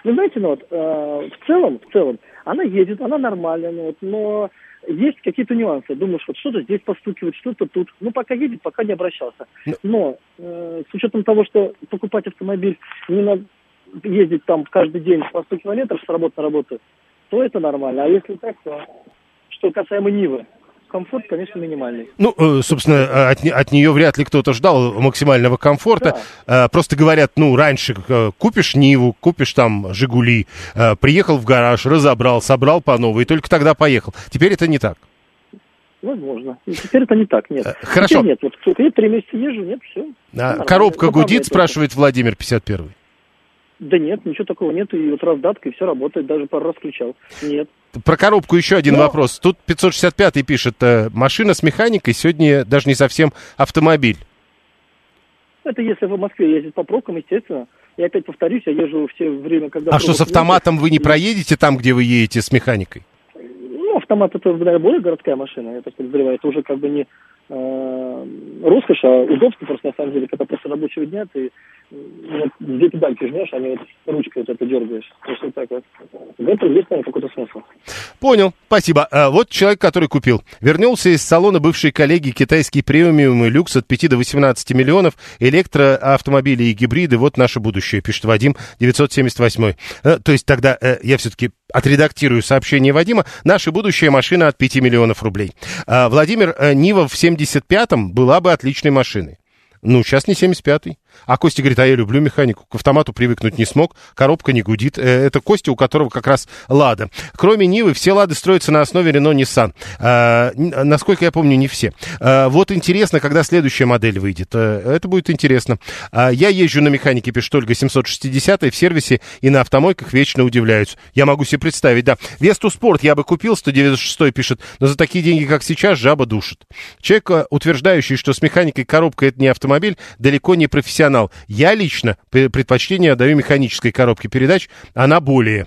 Ну, знаете, ну вот, э, в целом, в целом, она едет, она нормальная, ну, вот, но есть какие-то нюансы. Думаешь, вот что-то здесь постукивает, что-то тут. Ну, пока едет, пока не обращался. Ну. Но э, с учетом того, что покупать автомобиль не надо ездить там каждый день по 100 километров с работы на работу, то это нормально. А если так, то что касаемо Нивы, комфорт, конечно, минимальный. Ну, э, собственно, от, от нее вряд ли кто-то ждал максимального комфорта. Да. Э, просто говорят, ну, раньше э, купишь Ниву, купишь там Жигули, приехал в гараж, разобрал, собрал по новой, и только тогда поехал. Теперь это не так. Возможно. Теперь это не так, нет. Хорошо. Теперь нет, вот я три месяца езжу, нет, все. А, коробка гудит, спрашивает Владимир 51 -й. Да нет, ничего такого нет, и вот раздатка, и все работает, даже пару раз включал. Нет. Про коробку еще один Ну. вопрос. Тут 565 пишет, э, машина с механикой сегодня даже не совсем автомобиль. Это если в Москве ездить по пробкам, естественно. Я опять повторюсь, я езжу все время, когда... А что, с пробок нет. автоматом вы не проедете там, где вы едете с механикой? Ну, автомат это, наверное, более городская машина, я так подозреваю. Это уже как бы не э, роскошь, а удобство просто на самом деле, когда после рабочего дня ты вот две педальки жмешь, а не вот ручкой вот это дергаешь. То есть вот так вот. В этом есть, наверное, какой-то смысл. Понял, спасибо. А, вот человек, который купил. Вернулся из салона бывшей коллеги китайский премиум и люкс от 5 до 18 миллионов, электроавтомобили и гибриды. Вот наше будущее, пишет Вадим 978. Э, то есть тогда э, я все-таки отредактирую сообщение Вадима. Наше будущее машина от 5 миллионов рублей. А, Владимир, э, Нива в 75-м была бы отличной машиной. Ну, сейчас не 75-й. А Костя говорит, а я люблю механику. К автомату привыкнуть не смог, коробка не гудит. Э, Это Костя, у которого как раз Лада. Кроме Нивы, все Лады строятся на основе Renault Nissan. А, н- насколько я помню, не все. Вот интересно, когда следующая модель выйдет. Э, Это будет интересно. Я езжу на механике Пештольга 760 в сервисе и на автомойках вечно удивляются. Я могу себе представить, да. Весту Спорт я бы купил, 196 пишет, но за такие деньги, как сейчас, жаба душит. Человек, э, утверждающий, что с механикой коробка это не автомобиль, далеко не профессионал. Я лично пре- предпочтение даю механической коробке передач, она более.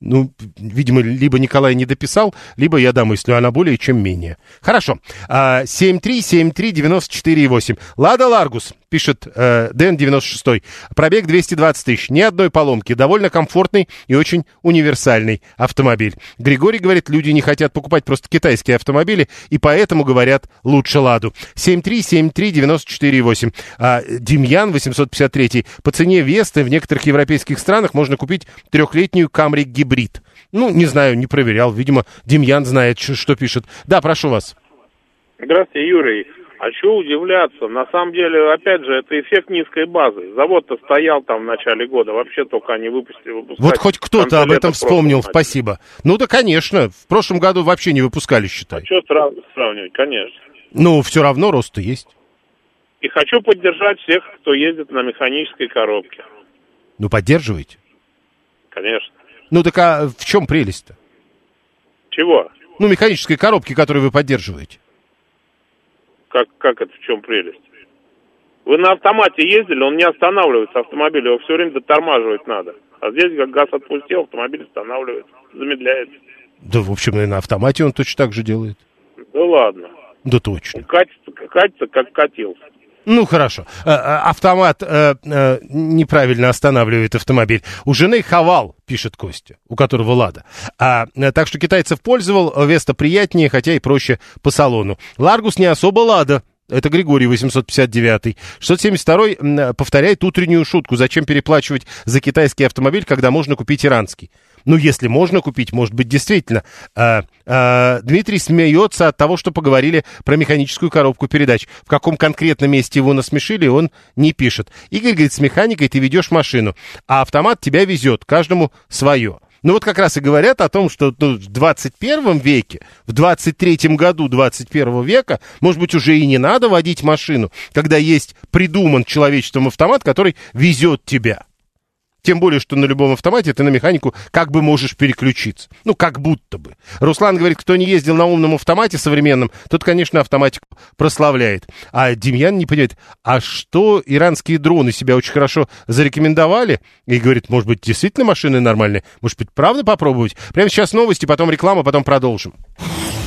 Ну, видимо, либо Николай не дописал, либо я домыслю, она более чем менее. Хорошо. А, 7373948. Лада Ларгус, пишет э, Дэн96. Пробег 220 тысяч. Ни одной поломки. Довольно комфортный и очень универсальный автомобиль. Григорий говорит, люди не хотят покупать просто китайские автомобили, и поэтому говорят лучше Ладу. 7373948. А, Демьян 853. По цене Весты в некоторых европейских странах можно купить трехлетнюю Камри гибрид. Ну, не знаю, не проверял. Видимо, Демьян знает, ш- что пишет. Да, прошу вас. Здравствуйте, Юрий. А что удивляться? На самом деле, опять же, это эффект низкой базы. Завод-то стоял там в начале года, вообще только они выпустили. Вот хоть кто-то об этом вспомнил, начали. спасибо. Ну да, конечно. В прошлом году вообще не выпускали, считай. Что сра- сравнивать, конечно. Ну, все равно рост есть. И хочу поддержать всех, кто ездит на механической коробке. Ну, поддерживайте. Конечно. Ну, так а в чем прелесть-то? Чего? Ну, механической коробки, которую вы поддерживаете. Как, как это, в чем прелесть? Вы на автомате ездили, он не останавливается, автомобиль, его все время дотормаживать надо. А здесь, как газ отпустил, автомобиль останавливается, замедляется. Да, в общем, и на автомате он точно так же делает. Да ладно. Да точно. Он катится, катится как катился. Ну, хорошо. Э, э, Автомат э, неправильно останавливает автомобиль. У жены Хавал, пишет Костя, у которого Лада. А, так что китайцев пользовал, Веста приятнее, хотя и проще по салону. Ларгус не особо Лада. Это Григорий 859. 672 м, э, повторяет утреннюю шутку. Зачем переплачивать за китайский автомобиль, когда можно купить иранский? Ну, если можно купить, может быть, действительно. А, а, Дмитрий смеется от того, что поговорили про механическую коробку передач. В каком конкретном месте его насмешили, он не пишет. Игорь говорит, с механикой ты ведешь машину, а автомат тебя везет, каждому свое. Ну вот как раз и говорят о том, что ну, в 21 веке, в 23 году 21 века, может быть, уже и не надо водить машину, когда есть придуман человечеством автомат, который везет тебя. Тем более, что на любом автомате ты на механику как бы можешь переключиться. Ну, как будто бы. Руслан говорит, кто не ездил на умном автомате современном, тот, конечно, автоматику прославляет. А Демьян не понимает, а что иранские дроны себя очень хорошо зарекомендовали? И говорит, может быть, действительно машины нормальные? Может быть, правда попробовать? Прямо сейчас новости, потом реклама, потом продолжим.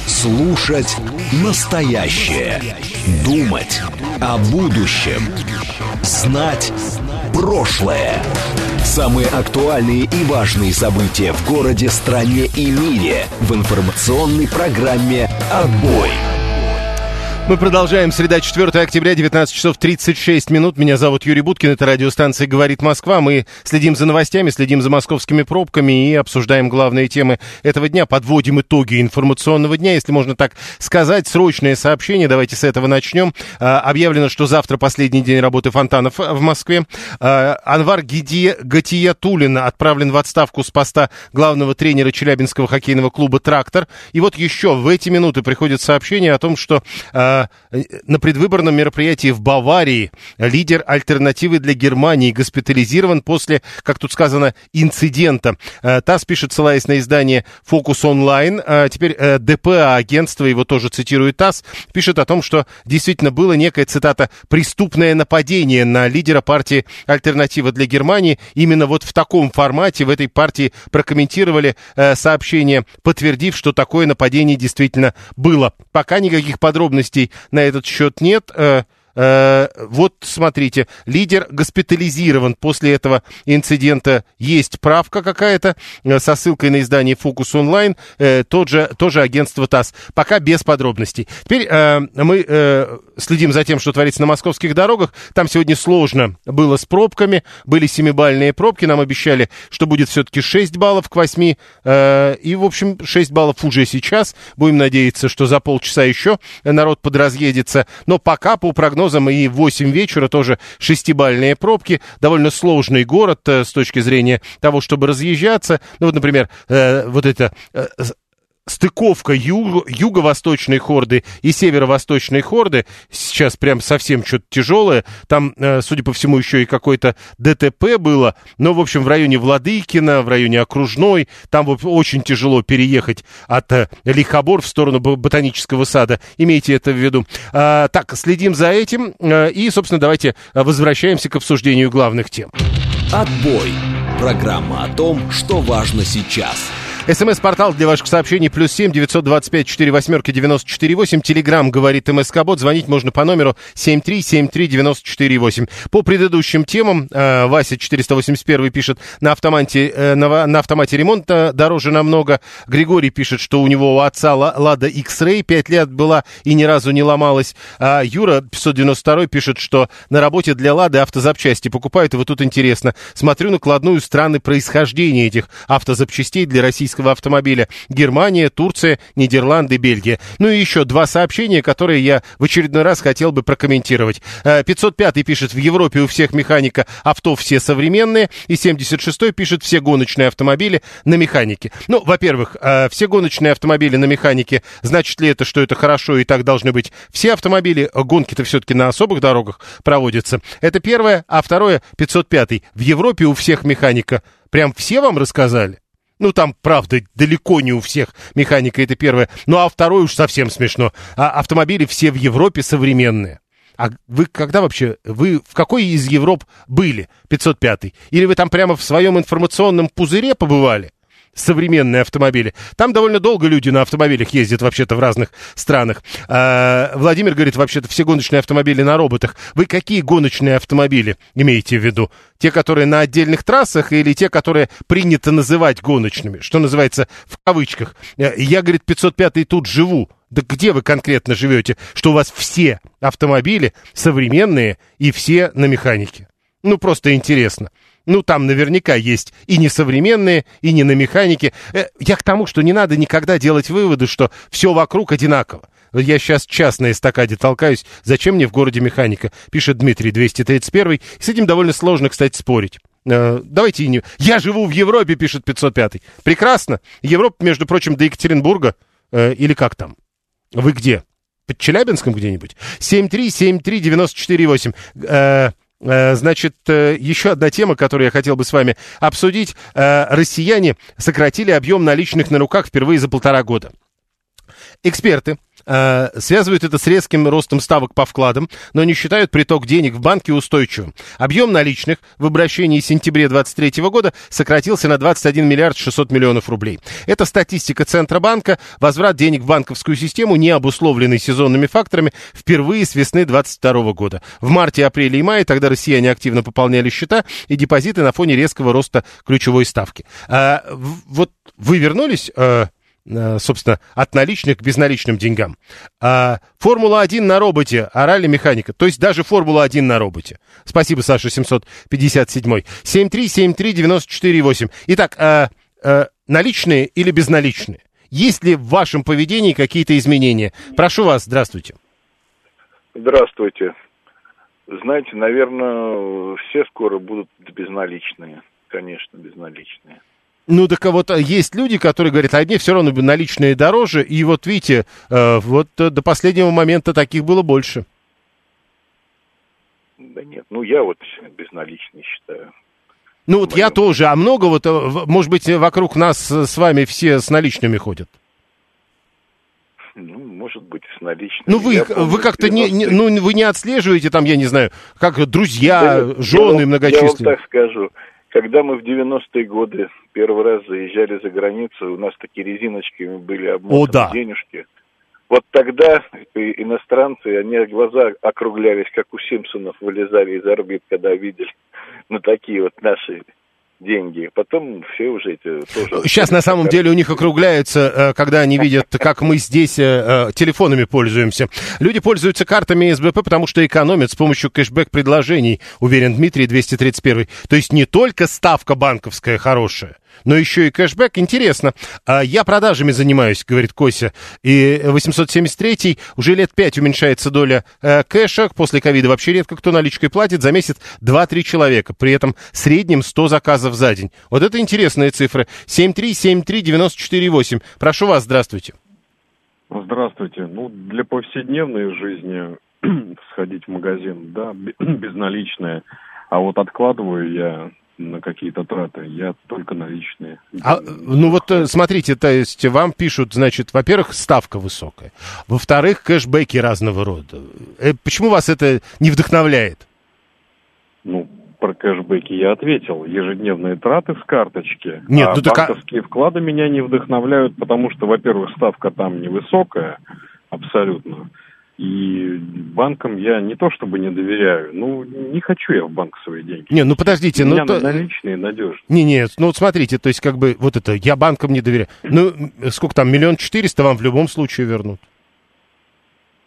Слушать настоящее. Думать о будущем. Знать прошлое. Самые актуальные и важные события в городе, стране и мире в информационной программе «Отбой». Мы продолжаем. Среда 4 октября, 19 часов 36 минут. Меня зовут Юрий Буткин. Это радиостанция «Говорит Москва». Мы следим за новостями, следим за московскими пробками и обсуждаем главные темы этого дня. Подводим итоги информационного дня, если можно так сказать. Срочное сообщение. Давайте с этого начнем. А, объявлено, что завтра последний день работы фонтанов в Москве. А, Анвар Гидия, Гатиятулин отправлен в отставку с поста главного тренера Челябинского хоккейного клуба «Трактор». И вот еще в эти минуты приходит сообщение о том, что а, э, на предвыборном мероприятии в Баварии лидер альтернативы для Германии госпитализирован после, как тут сказано, инцидента. Э, ТАСС пишет, ссылаясь на издание «Фокус онлайн». Э, теперь э, ДПА, агентство, его тоже цитирует ТАСС, пишет о том, что действительно было некое, цитата, «преступное нападение на лидера партии «Альтернатива для Германии». Именно вот в таком формате в этой партии прокомментировали э, сообщение, подтвердив, что такое нападение действительно было. Пока никаких подробностей на этот счет нет. Э, Э, вот смотрите, лидер госпитализирован после этого инцидента. Есть правка какая-то э, со ссылкой на издание «Фокус онлайн», э, тот же, тоже агентство ТАСС. Пока без подробностей. Теперь э, мы э, следим за тем, что творится на московских дорогах. Там сегодня сложно было с пробками. Были семибальные пробки. Нам обещали, что будет все-таки 6 баллов к 8. Э, и, в общем, 6 баллов уже сейчас. Будем надеяться, что за полчаса еще народ подразъедется. Но пока по прогнозам прогнозам, и в 8 вечера тоже шестибальные пробки. Довольно сложный город э, с точки зрения того, чтобы разъезжаться. Ну, вот, например, э, вот это э, стыковка юг, юго-восточной хорды и северо-восточной хорды сейчас прям совсем что-то тяжелое. Там, э, судя по всему, еще и какое-то ДТП было. Но, в общем, в районе Владыкина, в районе Окружной, там очень тяжело переехать от э, Лихобор в сторону Ботанического сада. Имейте это в виду. А, так, следим за этим. Э, и, собственно, давайте возвращаемся к обсуждению главных тем. Отбой. Программа о том, что важно сейчас. СМС-портал для ваших сообщений плюс семь девятьсот двадцать пять четыре восьмерки девяносто четыре восемь. Телеграмм говорит МСК Бот. Звонить можно по номеру семь три семь три девяносто четыре восемь. По предыдущим темам э, Вася 481 пишет на автомате, э, на, на автомате ремонта дороже намного. Григорий пишет, что у него у отца Лада X-Ray пять лет была и ни разу не ломалась. А Юра 592 пишет, что на работе для Лады автозапчасти покупают. И вот тут интересно. Смотрю накладную страны происхождения этих автозапчастей для российских российского автомобиля. Германия, Турция, Нидерланды, Бельгия. Ну и еще два сообщения, которые я в очередной раз хотел бы прокомментировать. 505 э, пишет, в Европе у всех механика авто все современные. И 76 пишет, все гоночные автомобили на механике. Ну, во-первых, э, все гоночные автомобили на механике, значит ли это, что это хорошо и так должны быть все автомобили? Гонки-то все-таки на особых дорогах проводятся. Это первое. А второе, 505 в Европе у всех механика. Прям все вам рассказали? Ну, там, правда, далеко не у всех механика, это первое. Ну, а второе уж совсем смешно. А автомобили все в Европе современные. А вы когда вообще, вы в какой из Европ были, 505 Или вы там прямо в своем информационном пузыре побывали? Современные автомобили. Там довольно долго люди на автомобилях ездят вообще-то в разных странах. А, Владимир говорит, вообще-то все гоночные автомобили на роботах. Вы какие гоночные автомобили имеете в виду? Те, которые на отдельных трассах или те, которые принято называть гоночными? Что называется в кавычках. Э, я, говорит, 505 тут живу. Да где вы конкретно живете, что у вас все автомобили современные и все на механике? Ну, просто интересно. Ну, там наверняка есть и несовременные, и не на механике. Э, я к тому, что не надо никогда делать выводы, что все вокруг одинаково. Я сейчас час на эстакаде толкаюсь. Зачем мне в городе механика? Пишет Дмитрий 231. И с этим довольно сложно, кстати, спорить. Э, давайте и не... Я живу в Европе, пишет 505. Прекрасно. Европа, между прочим, до Екатеринбурга. Э, или как там? Вы где? Под Челябинском где-нибудь? 7373948. Э, Э, значит, э, еще одна тема, которую я хотел бы с вами обсудить. Э, россияне сократили объем наличных на руках впервые за полтора года. Эксперты э, связывают это с резким ростом ставок по вкладам, но не считают приток денег в банке устойчивым. Объем наличных в обращении в сентябре 2023 года сократился на 21 миллиард 600 миллионов рублей. Это статистика Центробанка. Возврат денег в банковскую систему, не обусловленный сезонными факторами, впервые с весны 2022 года. В марте, апреле и мае тогда россияне активно пополняли счета и депозиты на фоне резкого роста ключевой ставки. А, вот вы вернулись... Э, собственно, от наличных к безналичным деньгам. А Формула-1 на роботе, орали механика. То есть даже Формула-1 на роботе. Спасибо, Саша, 757. 7373948. Итак, а, а, наличные или безналичные? Есть ли в вашем поведении какие-то изменения? Прошу вас, здравствуйте. Здравствуйте. Знаете, наверное, все скоро будут безналичные. Конечно, безналичные. Ну, так вот, а есть люди, которые говорят, а мне все равно наличные дороже, и вот видите, э, вот э, до последнего момента таких было больше. Да нет, ну я вот безналичный считаю. Ну, вот я тоже, а много вот, э, может быть, вокруг нас с вами все с наличными ходят? Ну, может быть, с наличными. Ну, вы, Я помню, вы как-то не, не- 90-е. ну, вы не отслеживаете там, я не знаю, как друзья, Да жены я вам- Я многочисленные. вам так скажу. Когда мы в 90-е годы первый раз заезжали за границу, у нас такие резиночками были обмотаны О, да. денежки. Вот тогда иностранцы, они глаза округлялись, как у Симпсонов вылезали из орбит, когда видели [LAUGHS] ну, такие вот наши деньги. Потом все уже эти тоже... Сейчас на самом деле у них округляются, э, когда они видят, как мы здесь э, э, телефонами пользуемся. Люди пользуются картами СБП, потому что экономят с помощью кэшбэк-предложений, уверен Дмитрий 231. То есть не только ставка банковская хорошая, но еще и кэшбэк. Интересно. А Я продажами занимаюсь, говорит Кося. И 873 уже лет 5 уменьшается доля э, кэша. После ковида вообще редко кто наличкой платит. За месяц 2-3 человека. При этом в среднем 100 заказов за день. Вот это интересные цифры. 7373948. Прошу вас, здравствуйте. Здравствуйте. Ну, для повседневной жизни [CLEARS THROAT] сходить в магазин, да, б- [CLEARS THROAT] безналичные. А вот откладываю я на какие-то траты, я только наличные. А, ну вот э, смотрите, то есть вам пишут, значит, во-первых, ставка высокая. Во-вторых, кэшбэки разного рода. Э, Почему вас это не вдохновляет? Ну, про кэшбэки я ответил. Ежедневные траты с карточки. Нет, а ну так а- банковские вклады меня не вдохновляют, потому что, во-первых, ставка там невысокая, абсолютно. И банкам я не то чтобы не доверяю, ну, не хочу я в банк свои деньги. Не, ну подождите, У ну... то- наличные надежны. Не, нет, ну вот смотрите, то есть как бы вот это, я банкам не доверяю. Ну, сколько там, миллион четыреста вам в любом случае вернут.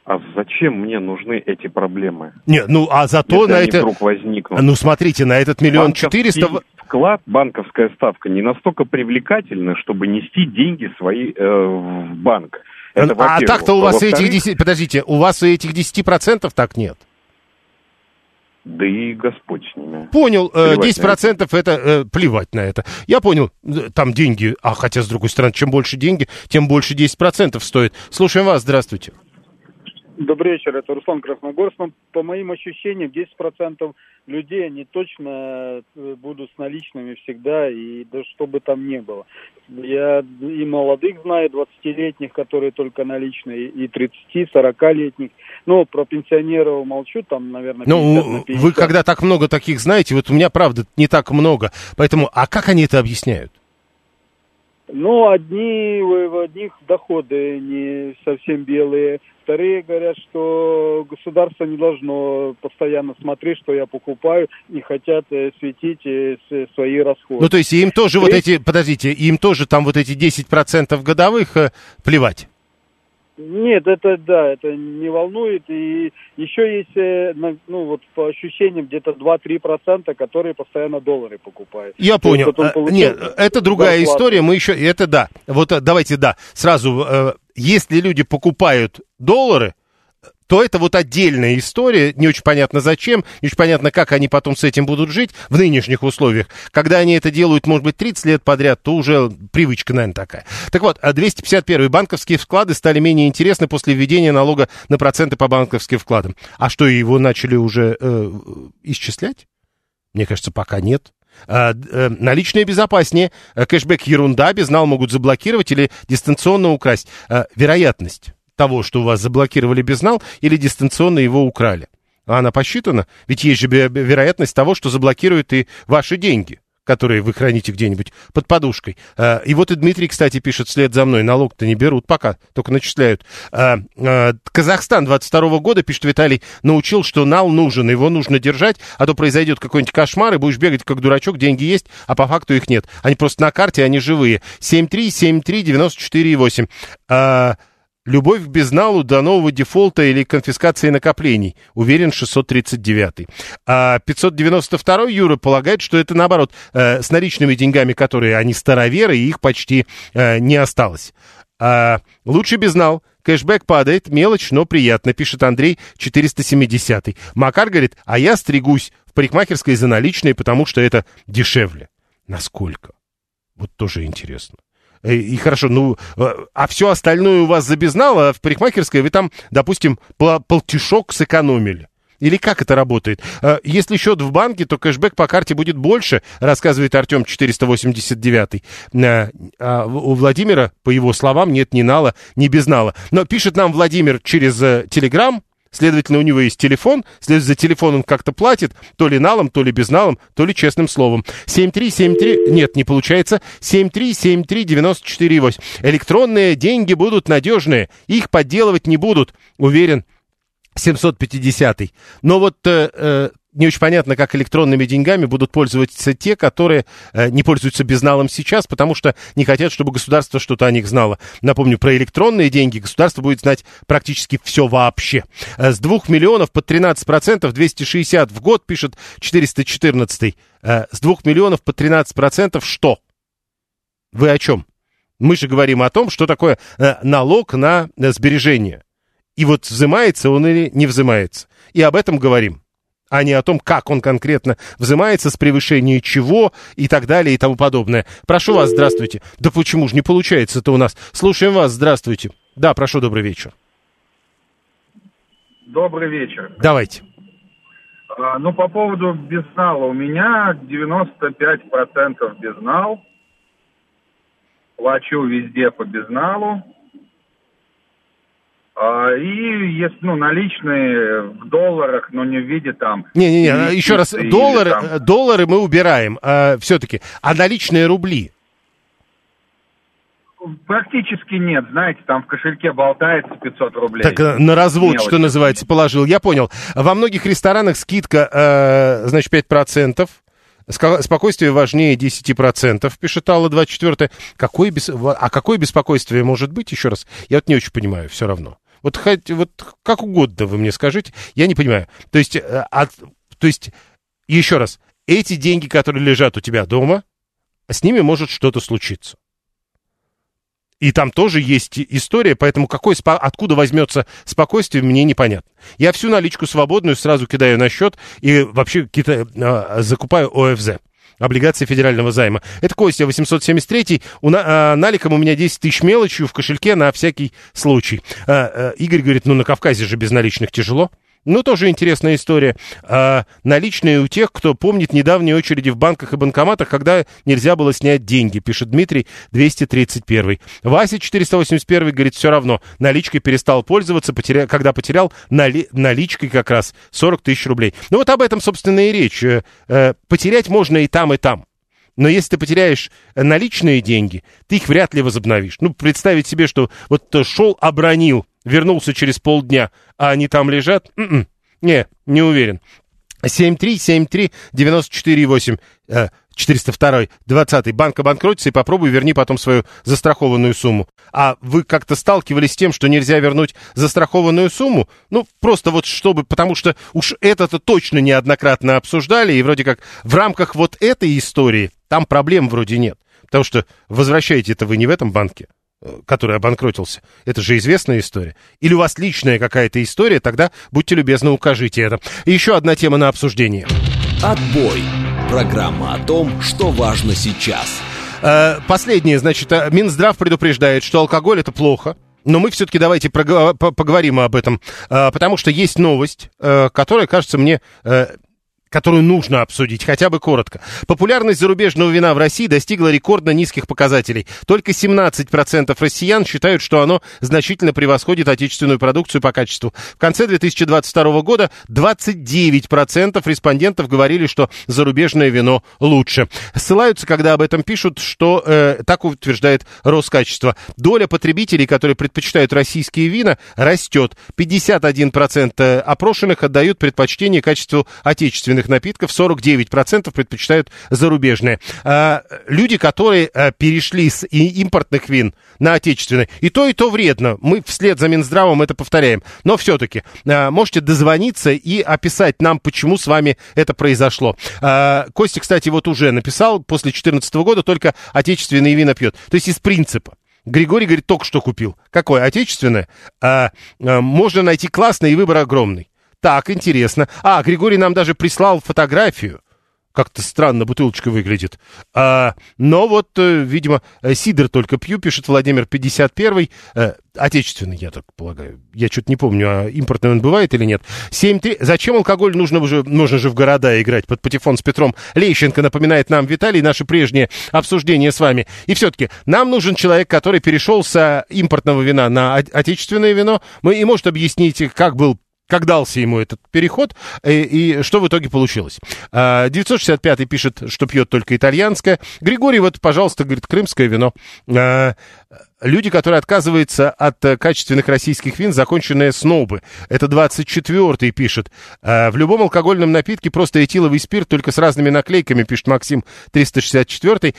А зачем мне нужны эти проблемы? Не, ну а зато Если на это... вдруг возникнут. Ну смотрите, на этот миллион четыреста... вклад, банковская ставка не настолько привлекательна, чтобы нести деньги свои э, в банк. Это, а во-первых. так-то у вас этих Во-вторых, 10... Подождите, у вас этих 10% так нет. Да и Господь с ними. Понял, э, Плевать на 10% это, э, плевать на это. Я понял, э, там деньги, а хотя, с другой стороны, чем больше деньги, тем больше 10% стоит. Слушаем вас, здравствуйте. Добрый вечер, это Руслан Красногорск. Ну, по моим ощущениям, 10% людей, они точно э, будут с наличными всегда, и да что бы там ни было. Я и молодых знаю, 20-летних, которые только наличные, и 30-40-летних. Ну, про пенсионеров молчу, там, наверное, 50 на Ну, 50. вы когда так много таких знаете, вот у меня, правда, не так много. Поэтому, а как они это объясняют? Ну, одни, у одних доходы не совсем белые. Вторые говорят, что государство не должно постоянно смотреть, что я покупаю, и хотят э, светить э, свои расходы. Ну, то есть им тоже вот Треть- эти, подождите, им тоже там вот эти 10% годовых э, плевать? Нет, это да, это не волнует. И еще есть, э, ну вот по ощущениям, где-то 2-3%, которые постоянно доллары покупают. Я То понял. Э, получил Нет, это другая зарплату. история. Мы еще, это да. Вот э, давайте да. Сразу, э, если люди покупают доллары, то это вот отдельная история, не очень понятно зачем, не очень понятно, как они потом с этим будут жить в нынешних условиях. Когда они это делают, может быть, 30 лет подряд, то уже привычка, наверное, такая. Так вот, а 251 банковские вклады стали менее интересны после введения налога на проценты по банковским вкладам. А что, его начали уже э, исчислять? Мне кажется, пока нет. А, э, наличные безопаснее. Кэшбэк ерунда, безнал могут заблокировать или дистанционно украсть. А, Вероятность того, что у вас заблокировали безнал или дистанционно его украли. А она посчитана? Ведь есть же вероятность того, что заблокируют и ваши деньги которые вы храните где-нибудь под подушкой. А, И вот и Дмитрий, кстати, пишет вслед за мной. Налог-то не берут пока, только начисляют. А, а, Казахстан 22 года, пишет Виталий, научил, что нал нужен, его нужно держать, а то произойдет какой-нибудь кошмар, и будешь бегать как дурачок, деньги есть, а по факту их нет. Они просто на карте, они живые. 7373948. Любовь к безналу до нового дефолта или конфискации накоплений. Уверен, 639. А 592 Юра полагает, что это наоборот. э, с наличными деньгами, которые они староверы, и их почти э, не осталось. А, лучше безнал. Кэшбэк падает, мелочь, но приятно, пишет Андрей 470. Макар говорит, а я стригусь в парикмахерской за наличные, потому что это дешевле. Насколько? Вот тоже интересно. Э, И хорошо, ну, э, а все остальное у вас за безнал, а в парикмахерской вы там, допустим, пол- полтишок сэкономили. Или как это работает? Э, Если счет в банке, то кэшбэк по карте будет больше, рассказывает Артем 489. Э, А у Владимира, по его словам, нет ни нала, ни безнала. Но пишет нам Владимир через Телеграм, Следовательно, у него есть телефон, следовательно, за телефон он как-то платит, то ли налом, то ли безналом, то ли честным словом. 7373, нет, не получается, 7373-94,8. Электронные деньги будут надежные, их подделывать не будут, уверен 750 Но вот э, э, не очень понятно, как электронными деньгами будут пользоваться те, которые э, не пользуются безналом сейчас, потому что не хотят, чтобы государство что-то о них знало. Напомню, про электронные деньги государство будет знать практически все вообще. Э, с 2 миллионов под 13% 260 в год, пишет 414. Э, с 2 миллионов под 13% что? Вы о чем? Мы же говорим о том, что такое э, налог на э, сбережения. И вот взимается он или не взимается. И об этом говорим а не о том, как он конкретно взимается, с превышением чего и так далее и тому подобное. Прошу вас, здравствуйте. Да почему же не получается-то у нас? Слушаем вас, здравствуйте. Да, прошу, добрый вечер. Добрый вечер. Давайте. А, ну, по поводу безнала. У меня 95% безнал. Плачу везде по безналу. А, и есть, ну, наличные в долларах, но не в виде там... Не-не-не, еще раз, доллары, там- э, доллары мы убираем все-таки, а наличные рубли? Практически нет, знаете, там в кошельке болтается 500 рублей. Так э, на развод, Мелочь. что называется, положил. Я понял. Во многих ресторанах скидка, э, значит, 5%. Ска- Спокойствие важнее 10%, пишет Алла 24 какое бес... А какое беспокойствие может быть, еще раз? Я вот не очень понимаю, все равно. Вот, хоть, вот как угодно вы мне скажите, я не понимаю. То есть, э, от- то есть, еще раз, эти деньги, которые лежат у тебя дома, с ними может что-то случиться. И там тоже есть история, поэтому какой, откуда возьмется спокойствие, мне непонятно. Я всю наличку свободную сразу кидаю на счет и вообще кита- а, закупаю ОФЗ. Облигации федерального займа. Это Костя, 873 у на, а, наликом у меня 10 тысяч мелочью в кошельке на всякий случай. А, а, Игорь говорит, ну на Кавказе же без наличных тяжело. Ну, тоже интересная история. А, наличные у тех, кто помнит недавние очереди в банках и банкоматах, когда нельзя было снять деньги, пишет Дмитрий 231. Вася 481 говорит, все равно, наличкой перестал пользоваться, потеря... когда потерял нали... наличкой как раз 40 тысяч рублей. Ну, вот об этом, собственно, и речь. Э, э, Потерять можно и там, и там. Но если ты потеряешь э, наличные деньги, ты их вряд ли возобновишь. Ну, представить себе, что вот шел, обронил, вернулся через полдня, а они там лежат? М-м. Не, не уверен. 7373948 э, 402 20 банк обанкротится и попробуй верни потом свою застрахованную сумму. А вы как-то сталкивались с тем, что нельзя вернуть застрахованную сумму? Ну, просто вот чтобы, потому что уж это-то точно неоднократно обсуждали, и вроде как в рамках вот этой истории там проблем вроде нет. Потому что возвращаете это вы не в этом банке, который обанкротился. Это же известная история. Или у вас личная какая-то история, тогда будьте любезны, укажите это. И еще одна тема на обсуждение. Отбой. Программа о том, что важно сейчас. Э, Последнее, значит, э, Минздрав предупреждает, что алкоголь это плохо. Но мы все-таки давайте поговорим об этом, э, потому что есть новость, э, которая кажется мне э, которую нужно обсудить, хотя бы коротко. Популярность зарубежного вина в России достигла рекордно низких показателей. Только 17% россиян считают, что оно значительно превосходит отечественную продукцию по качеству. В конце 2022 года 29% респондентов говорили, что зарубежное вино лучше. Ссылаются, когда об этом пишут, что э, так утверждает Роскачество. Доля потребителей, которые предпочитают российские вина, растет. 51% опрошенных отдают предпочтение качеству отечественных напитков, 49% предпочитают зарубежные. А, люди, которые а, перешли с импортных вин на отечественные, и то, и то вредно. Мы вслед за Минздравом это повторяем. Но все-таки а, можете дозвониться и описать нам, почему с вами это произошло. А, Костя, кстати, вот уже написал, после 2014 года только отечественные вина пьет. То есть из принципа. Григорий говорит, только что купил. Какое? Отечественное? А, а, можно найти классное и выбор огромный. Так, интересно. А, Григорий нам даже прислал фотографию. как-то странно бутылочка выглядит. А, но вот, э, видимо, э, сидр только пью, пишет Владимир 51 э, отечественный, я так полагаю. Я что-то не помню, а импортный он бывает или нет. 7-3. Зачем алкоголь нужно уже, нужно же в города играть под патефон с Петром Лещенко, напоминает нам Виталий, наше прежнее обсуждение с вами. И все-таки нам нужен человек, который перешел с импортного вина на отечественное вино. Мы и может объяснить, как был как дался ему этот переход и, э, и что в итоге получилось. 965 а, пишет, что пьет только итальянское. Григорий, вот, пожалуйста, говорит, крымское вино. Люди, которые отказываются от э, качественных российских вин, законченные снобы. Это 24-й пишет. А, в любом алкогольном напитке просто этиловый спирт, только с разными наклейками, пишет Максим 364-й.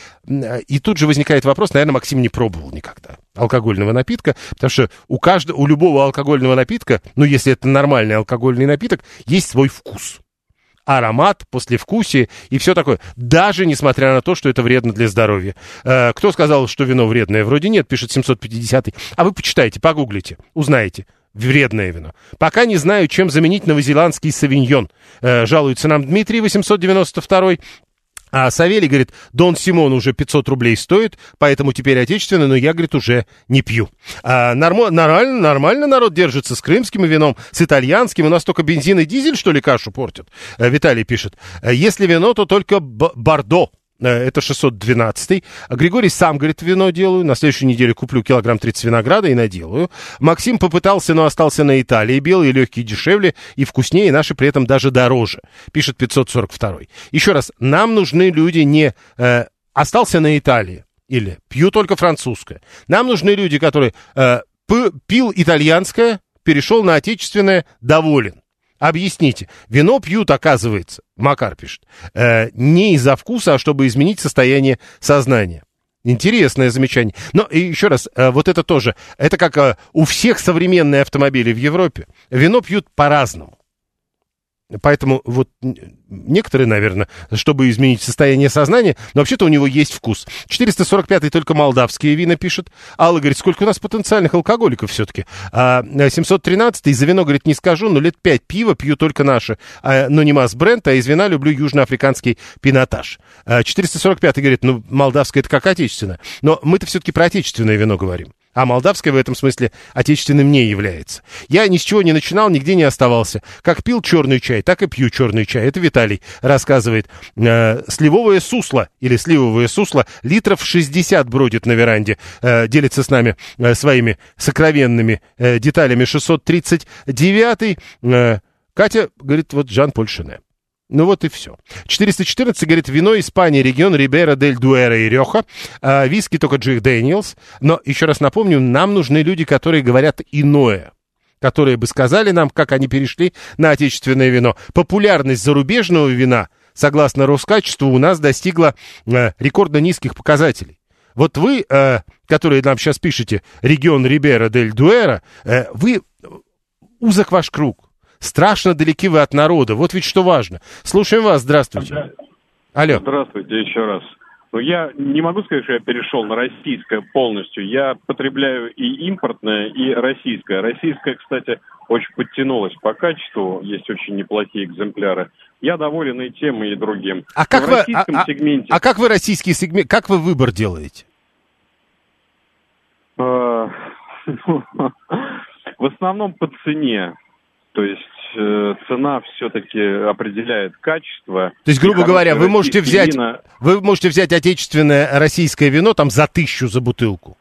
И тут же возникает вопрос, наверное, Максим не пробовал никогда алкогольного напитка, потому что у каждого, у любого алкогольного напитка, ну, если это нормальный алкогольный напиток, есть свой вкус аромат, послевкусие и все такое. Даже несмотря на то, что это вредно для здоровья. Э, кто сказал, что вино вредное? Вроде нет, пишет 750 А вы почитайте, погуглите, узнаете. Вредное вино. Пока не знаю, чем заменить новозеландский савиньон. Э, жалуется нам Дмитрий 892 а Савелий говорит, Дон Симон уже 500 рублей стоит, поэтому теперь отечественный, но я, говорит, уже не пью. А, нормо, нормально, нормально народ держится с крымским вином, с итальянским. У нас только бензин и дизель, что ли, кашу портят? А, Виталий пишет. «Э, если вино, то только Бордо. Э, это 612. А Григорий сам, говорит, вино делаю. На следующей неделе куплю килограмм 30 винограда и наделаю. Максим попытался, но остался на Италии. Белые, легкие, дешевле и вкуснее, наши при этом даже дороже. Пишет 542. Еще раз, нам нужны люди не... Э, остался на Италии. Или пью только французское. Нам нужны люди, которые э, пил итальянское, перешел на отечественное, доволен. Объясните. Вино пьют, оказывается, Макар пишет, э, не из-за вкуса, а чтобы изменить состояние сознания. Интересное замечание. Но и еще раз, э, вот это тоже, это как э, у всех современные автомобили в Европе. Вино пьют по-разному. Поэтому вот некоторые, наверное, чтобы изменить состояние сознания, но вообще-то у него есть вкус. 445-й только молдавские вина пишет. Алла говорит, сколько у нас потенциальных алкоголиков все-таки. А 713-й за вино, говорит, не скажу, но лет 5 пива пью только наши. А, но не масс бренд, а из вина люблю южноафриканский пинотаж. А 445-й говорит, ну, молдавское это как отечественное. Но мы-то все-таки про отечественное вино говорим. А молдавское в этом смысле отечественным не является. Я ни с чего не начинал, нигде не оставался. Как пил черный чай, так и пью черный чай. Это Виталий рассказывает. Э, сливовое сусло или сливовое сусло литров 60 бродит на веранде. Э, делится с нами э, своими сокровенными э, деталями 639. Э, Катя говорит, вот Жан-Поль Шене. Ну вот и все. 414, говорит, вино Испании, регион Рибера дель Дуэра и Реха, а, виски только Джек Дэниелс. Но, еще раз напомню, нам нужны люди, которые говорят иное которые бы сказали нам, как они перешли на отечественное вино. Популярность зарубежного вина, согласно Роскачеству, у нас достигла э, рекордно низких показателей. Вот вы, э, которые нам сейчас пишете, регион Рибера дель Дуэра, э, вы узок ваш круг страшно далеки вы от народа. Вот ведь что важно. Слушаем вас, здравствуйте. Алло. Здравствуйте еще раз. Ну, я не могу сказать, что я перешел на российское полностью. Я потребляю и импортное, и российское. Российское, кстати, очень подтянулось по качеству. Есть очень неплохие экземпляры. Я доволен и тем, и другим. А как, вы, а, а, сегменте... а как вы российский сегмент, как вы выбор делаете? А, [LAUGHS] в основном по цене. То есть э, цена все-таки определяет качество. То есть, грубо говоря, вы можете взять, вина... вы можете взять отечественное российское вино там за тысячу за бутылку.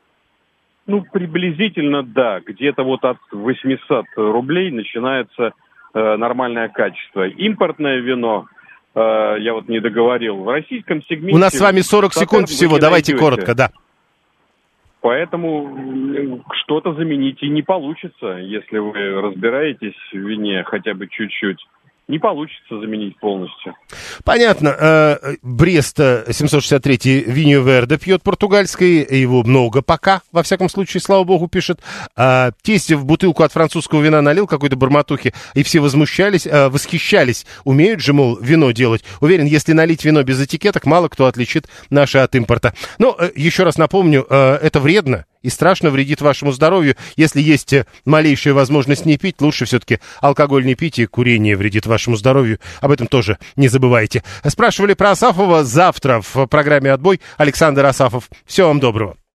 Ну, приблизительно, да. Где-то вот от 800 рублей начинается э, нормальное качество. Импортное вино, э, я вот не договорил, в российском сегменте... У нас с вами 40 секунд всего, давайте найдете. коротко, да. Поэтому что-то заменить и не получится, если вы разбираетесь в вине хотя бы чуть-чуть не получится заменить полностью. Понятно. Э, Брест 763 Виньо Верде пьет португальский, его много пока, во всяком случае, слава богу, пишет. А, тесть в бутылку от французского вина налил какой-то барматухи, и все возмущались, э, восхищались. Умеют же, мол, вино делать. Уверен, если налить вино без этикеток, мало кто отличит наше от импорта. Но, э, еще раз напомню, это вредно, и страшно вредит вашему здоровью. Если есть э, малейшая возможность не пить, лучше все-таки алкоголь не пить, и курение вредит вашему здоровью. Об этом тоже не забывайте. Спрашивали про Асафова завтра в программе «Отбой». Александр Асафов. Всего вам доброго.